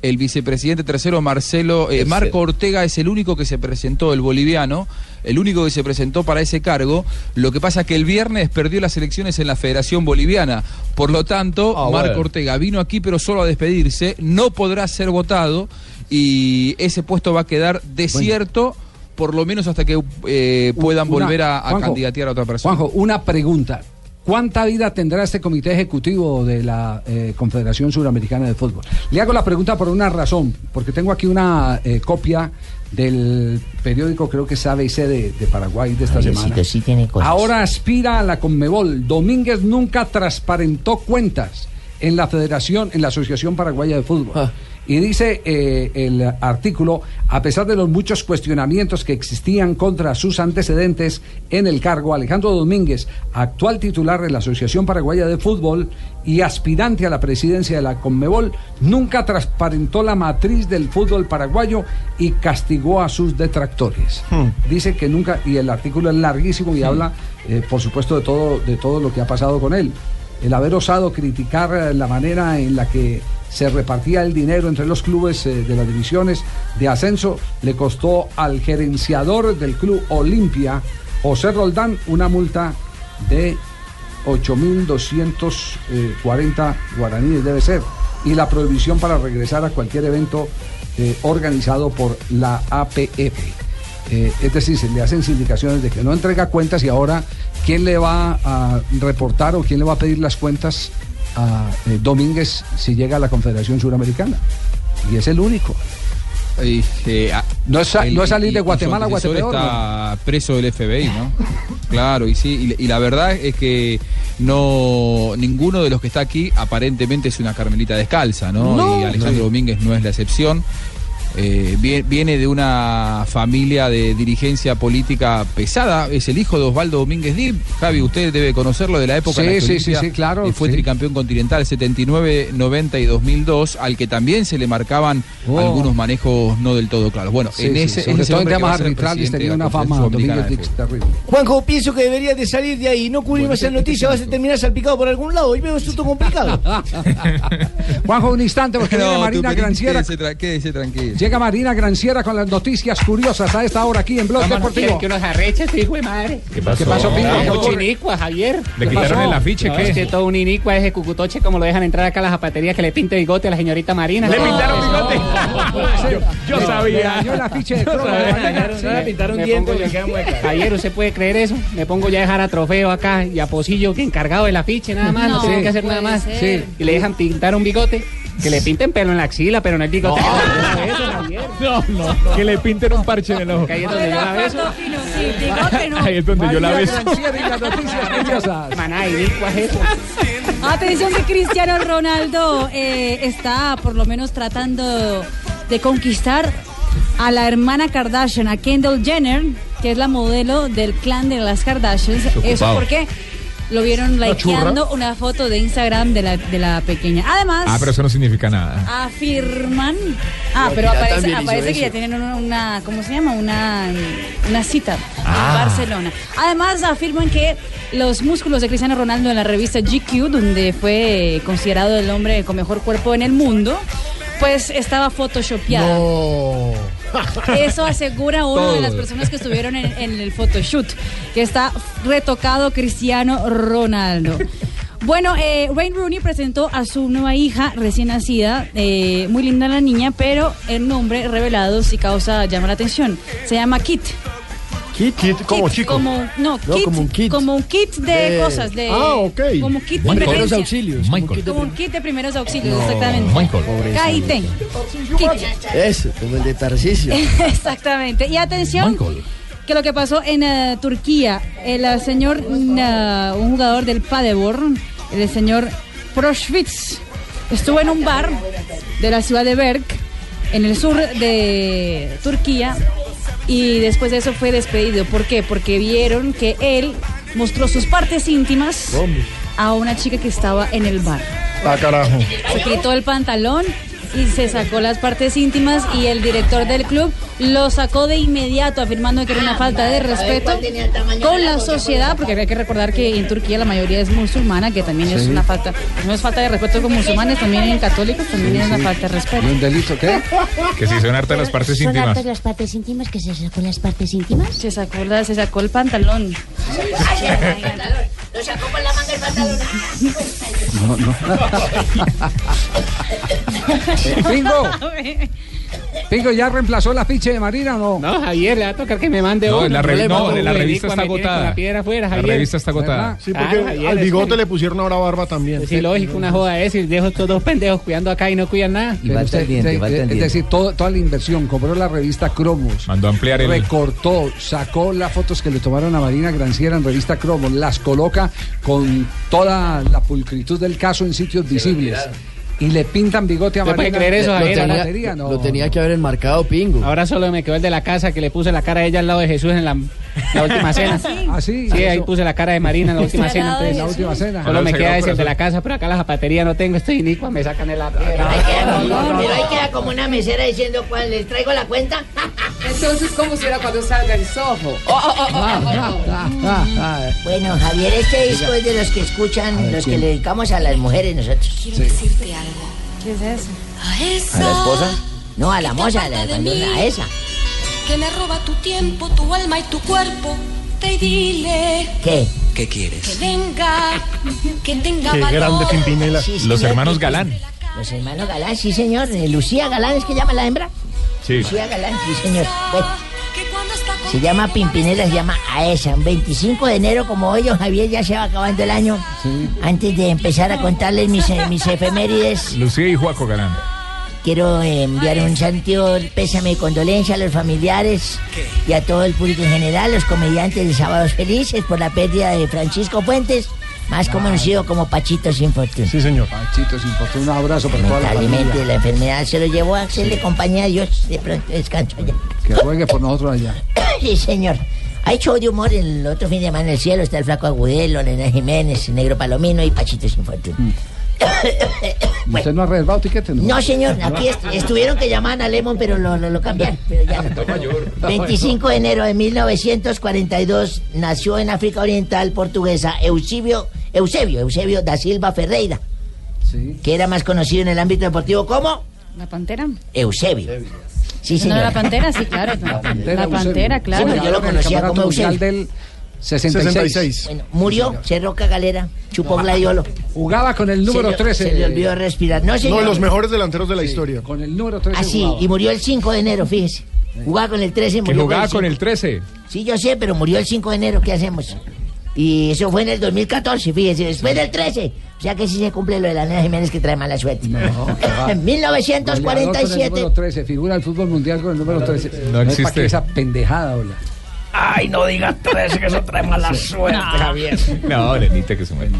El vicepresidente tercero, Marcelo, eh, Marco Ortega, es el único que se presentó, el boliviano, el único que se presentó para ese cargo. Lo que pasa es que el viernes perdió las elecciones en la Federación Boliviana. Por lo tanto, Ah, Marco bueno. Ortega vino aquí, pero solo a despedirse. No podrá ser votado y ese puesto va a quedar desierto. Por lo menos hasta que eh, puedan Una- volver a, a Juanjo, candidatear a otra persona. Juanjo, una pregunta. ¿Cuánta vida tendrá este comité ejecutivo de la eh, Confederación Suramericana de Fútbol? Le hago la pregunta por una razón, porque tengo aquí una eh, copia del periódico, creo que es ABC de, de Paraguay de esta semana. sí tiene cosas. Ahora aspira a la Conmebol. Domínguez nunca transparentó cuentas en la Federación, en la Asociación Paraguaya de Fútbol. Y dice eh, el artículo, a pesar de los muchos cuestionamientos que existían contra sus antecedentes en el cargo, Alejandro Domínguez, actual titular de la Asociación Paraguaya de Fútbol y aspirante a la presidencia de la Conmebol, nunca transparentó la matriz del fútbol paraguayo y castigó a sus detractores. Dice que nunca, y el artículo es larguísimo y habla, eh, por supuesto, de todo, de todo lo que ha pasado con él. El haber osado criticar eh, la manera en la que se repartía el dinero entre los clubes eh, de las divisiones de ascenso le costó al gerenciador del club Olimpia, José Roldán, una multa de 8.240 guaraníes debe ser y la prohibición para regresar a cualquier evento eh, organizado por la APF. Eh, es decir, se le hacen indicaciones de que no entrega cuentas y ahora quién le va a reportar o quién le va a pedir las cuentas a eh, Domínguez si llega a la Confederación Suramericana. Y es el único. no, es, no es salir de Guatemala a Guatepeor. está preso del FBI, ¿no? claro, y sí, y, y la verdad es que no ninguno de los que está aquí aparentemente es una carmelita descalza, ¿no? No. y Alejandro. Domínguez no es la excepción. Eh, vie- viene de una familia de dirigencia política pesada, es el hijo de Osvaldo Domínguez Dib. Javi, usted debe conocerlo de la época en la Sí, sí, sí, sí, claro, eh, fue sí. tricampeón continental 79, 90 y 2002, al que también se le marcaban Oh. algunos manejos no del todo claros. Bueno, Sí, en sí, ese, sobre ese todo en temas arbitrales tenía una fama Domínguez terrible. Juanjo, pienso que deberías de salir de ahí. No cubrimos esa noticia, vas a terminar salpicado por algún lado. Y veo esto complicado. Juanjo, un instante porque viene No, Marina tú, Perín, Granciera. quédese tra- quédese tranquilo. Llega Marina Granciera con las noticias curiosas a esta hora aquí en Blog ¿Cómo no Deportivo. que unos arreches, hijo de madre? ¿Qué pasó? ¿Qué pasó, Pingo? ¿Qué Como ocurre? chinicua, Javier. ¿Le ¿Qué quitaron pasó? el afiche, No, qué? Es que todo un inicua ese cucutoche como lo dejan entrar acá a la zapatería que le pinte bigote a la señorita Marina. ¿Le No, pintaron eso- bigote? Yo, yo sabía. Le el afiche de sabía. Le dañaron- Le van a pintar un me diente, pongo le yo- queda mueca. Javier, ¿usted puede creer eso? Me pongo ya a dejar a trofeo acá y a Pocillo que encargado del afiche nada más. No, No tienen que hacer nada más. Y le dejan pintar un bigote. Que le pinten pelo en la axila, pero no el bigote. No, no, que le pinten un parche en el ojo. Ahí es donde yo la beso. Ahí es donde yo la beso. Eso. Atención que Cristiano Ronaldo eh, está por lo menos tratando de conquistar a la hermana Kardashian, a Kendall Jenner, que es la modelo del clan de las Kardashians. Eso Preocupado. porque lo vieron likeando una foto de Instagram de la, de la pequeña. Además, Ah, pero eso no significa nada. afirman. Ah, pero aparece, aparece que ya tienen una, una- ¿cómo se llama? Una, una cita Ah. en Barcelona. Además, afirman que los músculos de Cristiano Ronaldo en la revista GQ, donde fue considerado el hombre con mejor cuerpo en el mundo, pues estaba photoshopeado. Eso asegura una de las personas que estuvieron en, en el photoshoot, que está retocado Cristiano Ronaldo. Bueno, eh, Wayne Rooney presentó a su nueva hija recién nacida, eh, muy linda la niña, pero el nombre revelado sí causa, llama la atención. Se llama Kit. Kit, kit como chico. Como, no, No, kit, como un kit. como un kit de, De- cosas. De, Ah, ok. Como kit de. Primeros auxilios, como Como kit de un kit de primeros auxilios, No, exactamente. Michael. Kit. Eso, como el de Tarcisio. Exactamente. Y atención, que lo que pasó en eh, Turquía, el eh, señor, mm, eh, un jugador del Paderborn, el señor Proschwitz, estuvo en un bar de la ciudad de Berk, en el sur de Turquía, y después de eso fue despedido. ¿Por qué? Porque vieron que él mostró sus partes íntimas a una chica que estaba en el bar. Ah, carajo. Se quitó el pantalón y se sacó las partes íntimas y el director del club lo sacó de inmediato afirmando que era una falta de respeto con la sociedad porque hay que recordar que en Turquía la mayoría es musulmana que también es una falta no es falta de respeto con musulmanes también en católicos también es una falta de respeto ¿Y un delito qué? Que si son hartas las partes ¿Son íntimas. hartas las partes íntimas? ¿Que se sacó las partes íntimas? se sacó la- se sacó el pantalón Lo sacó con la manga el pantalón. No, no. Pingo, Pingo, ¿ya reemplazó el afiche de Marina o no? No, Javier, le va a tocar que me mande No, uno. la revi- no, la revista está agotada. La piedra afuera, La Javier. revista está agotada. Sí, porque Javier, al bigote le pusieron ahora barba también. Sí, lógico, una joda es y dejo estos dos pendejos cuidando acá y no cuidan nada. Pero usted- usted- es decir, todo- toda la inversión, compró la revista Cromos. Mandó a ampliar el- Recortó, sacó las fotos que le tomaron a Marina Granciera en revista Cromos, las coloca con toda la pulcritud del caso en sitios visibles. Y le pintan bigote a ¿Usted puede creer eso, Lo tenía- Ahora- batería, no. Lo tenía que haber enmarcado Pingo. Ahora solo me quedó el de la casa que le puse la cara a ella al lado de Jesús en la, la última cena. ¿Ah, sí? Sí, ahí puse la cara de Marina en la última cena. entonces- la última cena. Solo me queda ese el de la casa, pero acá la zapatería no tengo, estoy inicua, me sacan el Pero ahí queda como una mesera diciendo cuál les traigo la cuenta. Entonces, ¿cómo será cuando salga el sojo? Oh, oh, oh, oh, oh, oh. Bueno, Javier, este disco es de los que escuchan, los que le dedicamos a las mujeres nosotros. Quiero decirte algo. ¿Qué es eso? A esa ¿A la esposa? No, a la moza, a, la, cuando- a esa. que me roba tu tiempo, tu alma y tu cuerpo. Te dile ¿Qué? ¿Qué quieres? Que venga, que tenga Qué valor. grande Pimpinela. Sí, Los hermanos sí, Galán. Los hermanos Galán, sí, señor. Lucía Galán es que llama la hembra. Sí. Lucía Galán, sí, señor. Bueno, se llama Pimpinela, se llama Aesa. Un 25 de enero, como hoy, don Javier, ya se va acabando el año. Antes de empezar a contarles mis, eh, mis efemérides, Lucía y Juaco Galán. quiero eh, enviar un sentido pésame y condolencia a los familiares y a todo el público en general, los comediantes de Sábados Felices, por la pérdida de Francisco Fuentes, más conocido como Pachito Sin Fortuna. Sí, señor. Pachito Sin Fortuna, un abrazo para toda la familia. la enfermedad se lo llevó a hacerle compañía a Dios. De pronto descanso ya. Que ruegue por nosotros allá. Sí, señor. Ha hecho de humor el otro fin de semana en el cielo. Está el flaco Agudelo, Elena Jiménez, Negro Palomino y Pachito Sin Fortuna. ¿Usted no ha reservado tiquete? No, No, señor, aquí est- estuvieron que llamaban a Lemon, pero lo, lo, lo cambiaron. Pero ya no. 25 de enero de 1942 nació en África Oriental portuguesa Eusebio, Eusebio, Eusebio da Silva Ferreira, que era más conocido en el ámbito deportivo como ¿La pantera? Eusebio. Sí, ¿No la pantera? Sí, claro. La pantera, claro. Sí, pero yo lo conocía como Eusebio. del 66. Bueno, murió, cerró cagalera, chupó gladiolo. Jugaba con el número Se le- 13. Se le olvidó respirar. No, Uno señor. de los mejores delanteros de la historia. Con el número 13. Ah, sí, jugaba. y murió el 5 de enero, fíjese. Jugaba con el 13, Que murió jugaba con el 13. Sí, yo sé, pero murió el 5 de enero, ¿qué hacemos? Y eso fue en el 2014, fíjese, después del 13. O sea que sí se cumple lo de la Nena Jiménez que trae mala suerte. en Goleador con el 1947. número 13. Figura el fútbol mundial con el número 13. No es existe. para que esa pendejada, hola. Ay, no digas 13, que eso trae mala suerte, Javier. No, Lenita que se muere.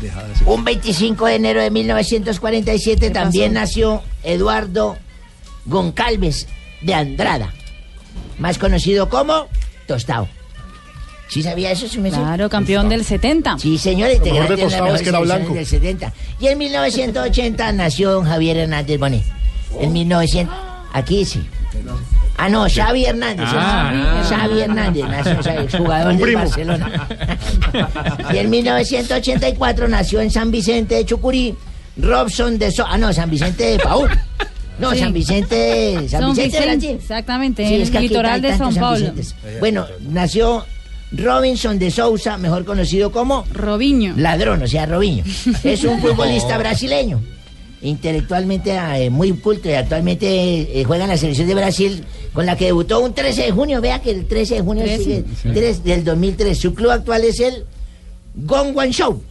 Un 25 de enero de 1947 también nació Eduardo Goncalves de Andrada, más conocido como Tostado. ¿Sí sabía eso? ¿Sí me Claro, campeón del 70. Sí, señor, Lo mejor integrante de de que era blanco. del 70. Y en 1980 nació don Javier Hernández Bonet. En 1900... Aquí sí. Ah, no, Xavi Hernández. Ah. Xavi Hernández, nació Xavi, jugador primo. Barcelona. y en 1984 nació en San Vicente de Chucurí Robson de So... Ah, no, San Vicente de Paúl. No, Sí. San Vicente... San Son Vicente de Vicente, exactamente, Sí, es que el litoral hay de San Paulo. Bueno, nació Robinson de Souza, mejor conocido como Robinho. Ladrón, o sea, Robinho. Es un futbolista brasileño, intelectualmente eh, muy culto y actualmente eh, juega en la selección de Brasil, con la que debutó un 13 de junio. Vea que el 13 de junio 13. sigue, tres del 2003. Su club actual es el Gongwan Show.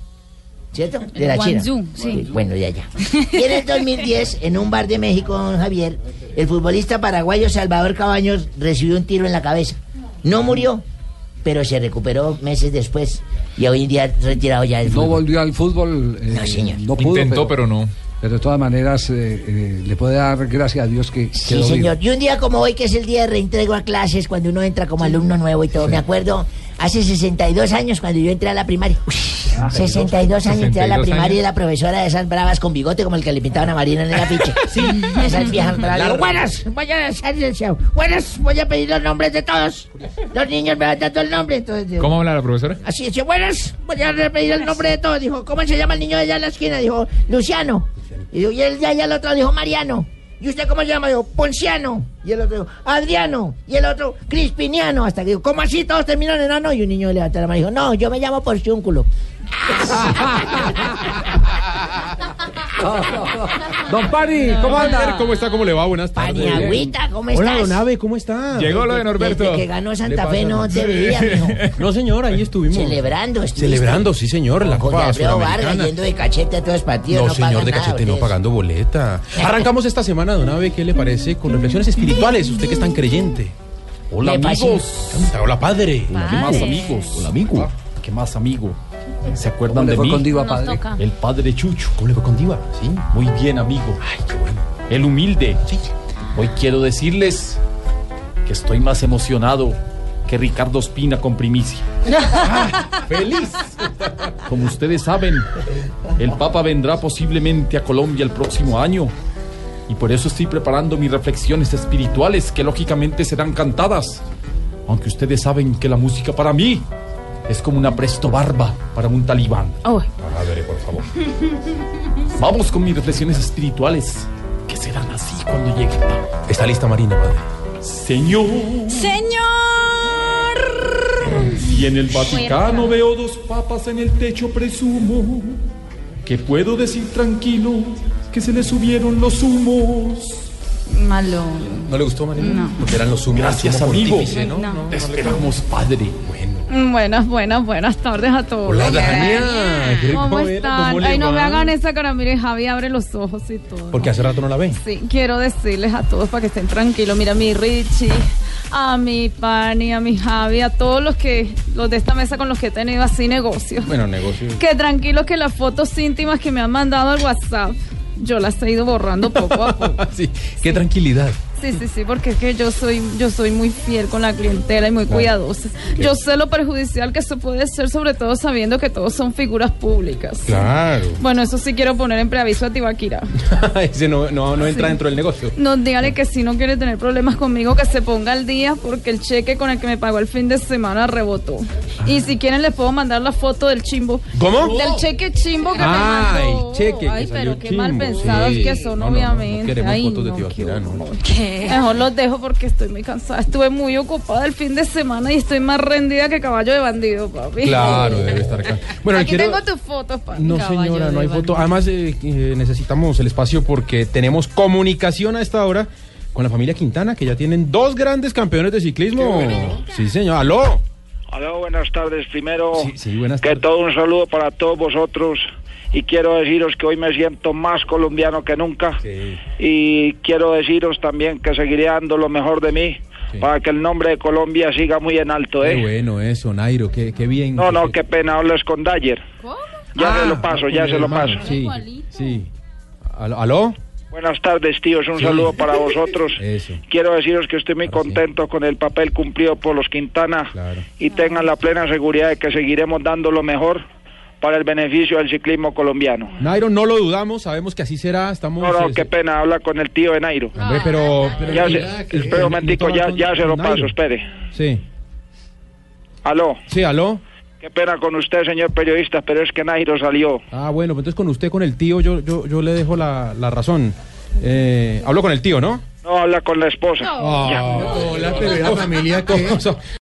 ¿Cierto? De la China. Guangzhou, sí. Bueno, ya, ya. Y en el 2010, en un bar de México, don Javier, el futbolista paraguayo Salvador Cabaños recibió un tiro en la cabeza. No murió, pero se recuperó meses después y hoy en día retirado ya del No fútbol. volvió al fútbol. eh, No, señor. no pudo, Intentó, pero no. Pero de todas maneras, eh, eh, le puede dar gracias a Dios que Sí, quedó vivo. señor. Y un día como hoy, que es el día de reintrego a clases, cuando uno entra como alumno nuevo y todo, me acuerdo, hace 62 años cuando yo entré a la primaria. Uy, 62 años entré a la 62 primaria y la profesora de esas bravas con bigote como el que le pintaban a Marina en el afiche. Sí, esas viejas bravas. Buenas, voy a. Buenas, voy a pedir los nombres de todos. Los niños me van dando el nombre. Entonces, ¿Cómo habla la profesora? Así dice, buenas, voy a pedir el nombre de todos. Dijo, ¿cómo se llama el niño de allá en la esquina? Dijo, Luciano. Y, digo, y el de allá el otro dijo, Mariano. ¿Y usted cómo se llama? Dijo, Ponciano. Y el otro dijo, Adriano. Y el otro, Crispiniano. Hasta que dijo, ¿cómo así todos terminaron en ano? Y un niño levantó la mano y dijo, no, yo me llamo Porciúnculo. Don Pani, ¿cómo anda? ¿Cómo está? ¿Cómo le va? Buenas tardes. Paniagüita, ¿cómo estás? Hola, don Ave, ¿cómo está? Llegó lo de Norberto. Desde que ganó Santa ¿Le Fe no te veía, mijo. No, señor, ahí estuvimos. Celebrando, estuviste. Celebrando, sí, señor, la Copa Vargas yendo de cachete a todos los partidos. No, No, señor, de nada, cachete no pagando boleta. Arrancamos esta semana, don Ave, ¿qué le parece? Con reflexiones espirituales, usted que es tan creyente. Hola, amigos. Hola, padre. Padre. ¿Qué más, amigos? Hola, amigo. ¿Qué más, amigo? ¿Se acuerdan ¿Cómo le de fue mí? con Diva, padre? El padre Chucho. ¿Cómo le fue con Diva? Sí. Muy bien, amigo. Ay, qué bueno. El humilde. Sí. Hoy quiero decirles que estoy más emocionado que Ricardo Espina con primicia. ¡Feliz! Como ustedes saben, el Papa vendrá posiblemente a Colombia el próximo año. Y por eso estoy preparando mis reflexiones espirituales que lógicamente serán cantadas. Aunque ustedes saben que la música para mí es como una presto barba para un talibán. Oh, Madre, por favor. Vamos con mis reflexiones espirituales, que serán así cuando llegue. Está lista Marina, madre. Señor. Señor. Y en el Vaticano veo dos papas en el techo, presumo que puedo decir tranquilo que se le subieron los humos. Malo. ¿No le gustó, Marina? No. Porque eran los humos. Gracias, amigo. pontífice, ¿no? No. Te esperamos, padre. Bueno. Buenas, buenas, buenas tardes a todos. Hola, Dania. ¿Cómo están? ¿cómo Ay, no me hagan esa cara. Mire, Javi abre los ojos y todo. Porque hace rato no la ven. Sí, quiero decirles a todos para que estén tranquilos. Mira, a mi Richie, a mi Pani, a mi Javi, a todos los que, los de esta mesa con los que he tenido así negocios. Bueno, negocio. Que tranquilos que las fotos íntimas que me han mandado al WhatsApp, yo las he ido borrando poco a poco. sí, qué tranquilidad. Sí, sí, sí, porque es que yo soy, yo soy muy fiel con la clientela y muy Claro. cuidadosa. Yo sé lo perjudicial que eso puede ser, sobre todo sabiendo que todos son figuras públicas. Claro. Bueno, eso sí quiero poner en preaviso a Tibaquira. Ese no, no, no entra Sí. dentro del negocio. No, dígale que si no quiere tener problemas conmigo, que se ponga al día porque el cheque con el que me pagó el fin de semana rebotó. Y si quieren les puedo mandar la foto del chimbo. ¿Cómo? Del cheque chimbo que Ah, me mandó. el cheque que Ay, pero qué mal pensados sí. que son, No, no, no, no obviamente. queremos Ay, fotos de no, Tibaquirá, qué Mejor los dejo porque estoy muy cansada. Estuve muy ocupada el fin de semana y estoy más rendida que caballo de bandido, papi. Claro, debe estar acá. Bueno, Aquí quiero... tengo tus fotos, papi. No, Caballo señora, no hay bandido. foto. Además, eh, eh, necesitamos el espacio porque tenemos comunicación a esta hora con la familia Quintana, que ya tienen dos grandes campeones de ciclismo. Sí, señor. ¡Aló! Aló, buenas tardes. Primero, Sí, buenas que todo un saludo para todos vosotros. Y quiero deciros que hoy me siento más colombiano que nunca. Y quiero deciros también que seguiré dando lo mejor de mí para que el nombre de Colombia siga muy en alto, Qué ¿eh? bueno eso, Nairo, qué, qué bien. No, no, qué pena, hablas con Dyer. Ya Ah, se lo paso, ya se lo paso. Sí, sí. ¿Aló? Buenas tardes, tíos. Un Sí. saludo para vosotros. Eso. Quiero deciros que estoy muy contento con el papel cumplido por los Quintana y tengan la plena seguridad de que seguiremos dando lo mejor para el beneficio del ciclismo colombiano. Nairo, no lo dudamos, sabemos que así será. Estamos. No, no, eh, qué pena, habla con el tío de Nairo. Hombre, pero. pero Ya mira, se, que- espera un momentico, ya, ya se lo Nairo. paso, espere. Sí. Aló. Sí, aló. Qué pena con usted, señor periodista, pero es que Nairo salió. Ah, bueno, pues entonces con usted, con el tío, yo, yo, yo le dejo la, la razón. Eh, hablo con el tío, ¿no? No, habla con la esposa. Ah, hola, pero la familia que...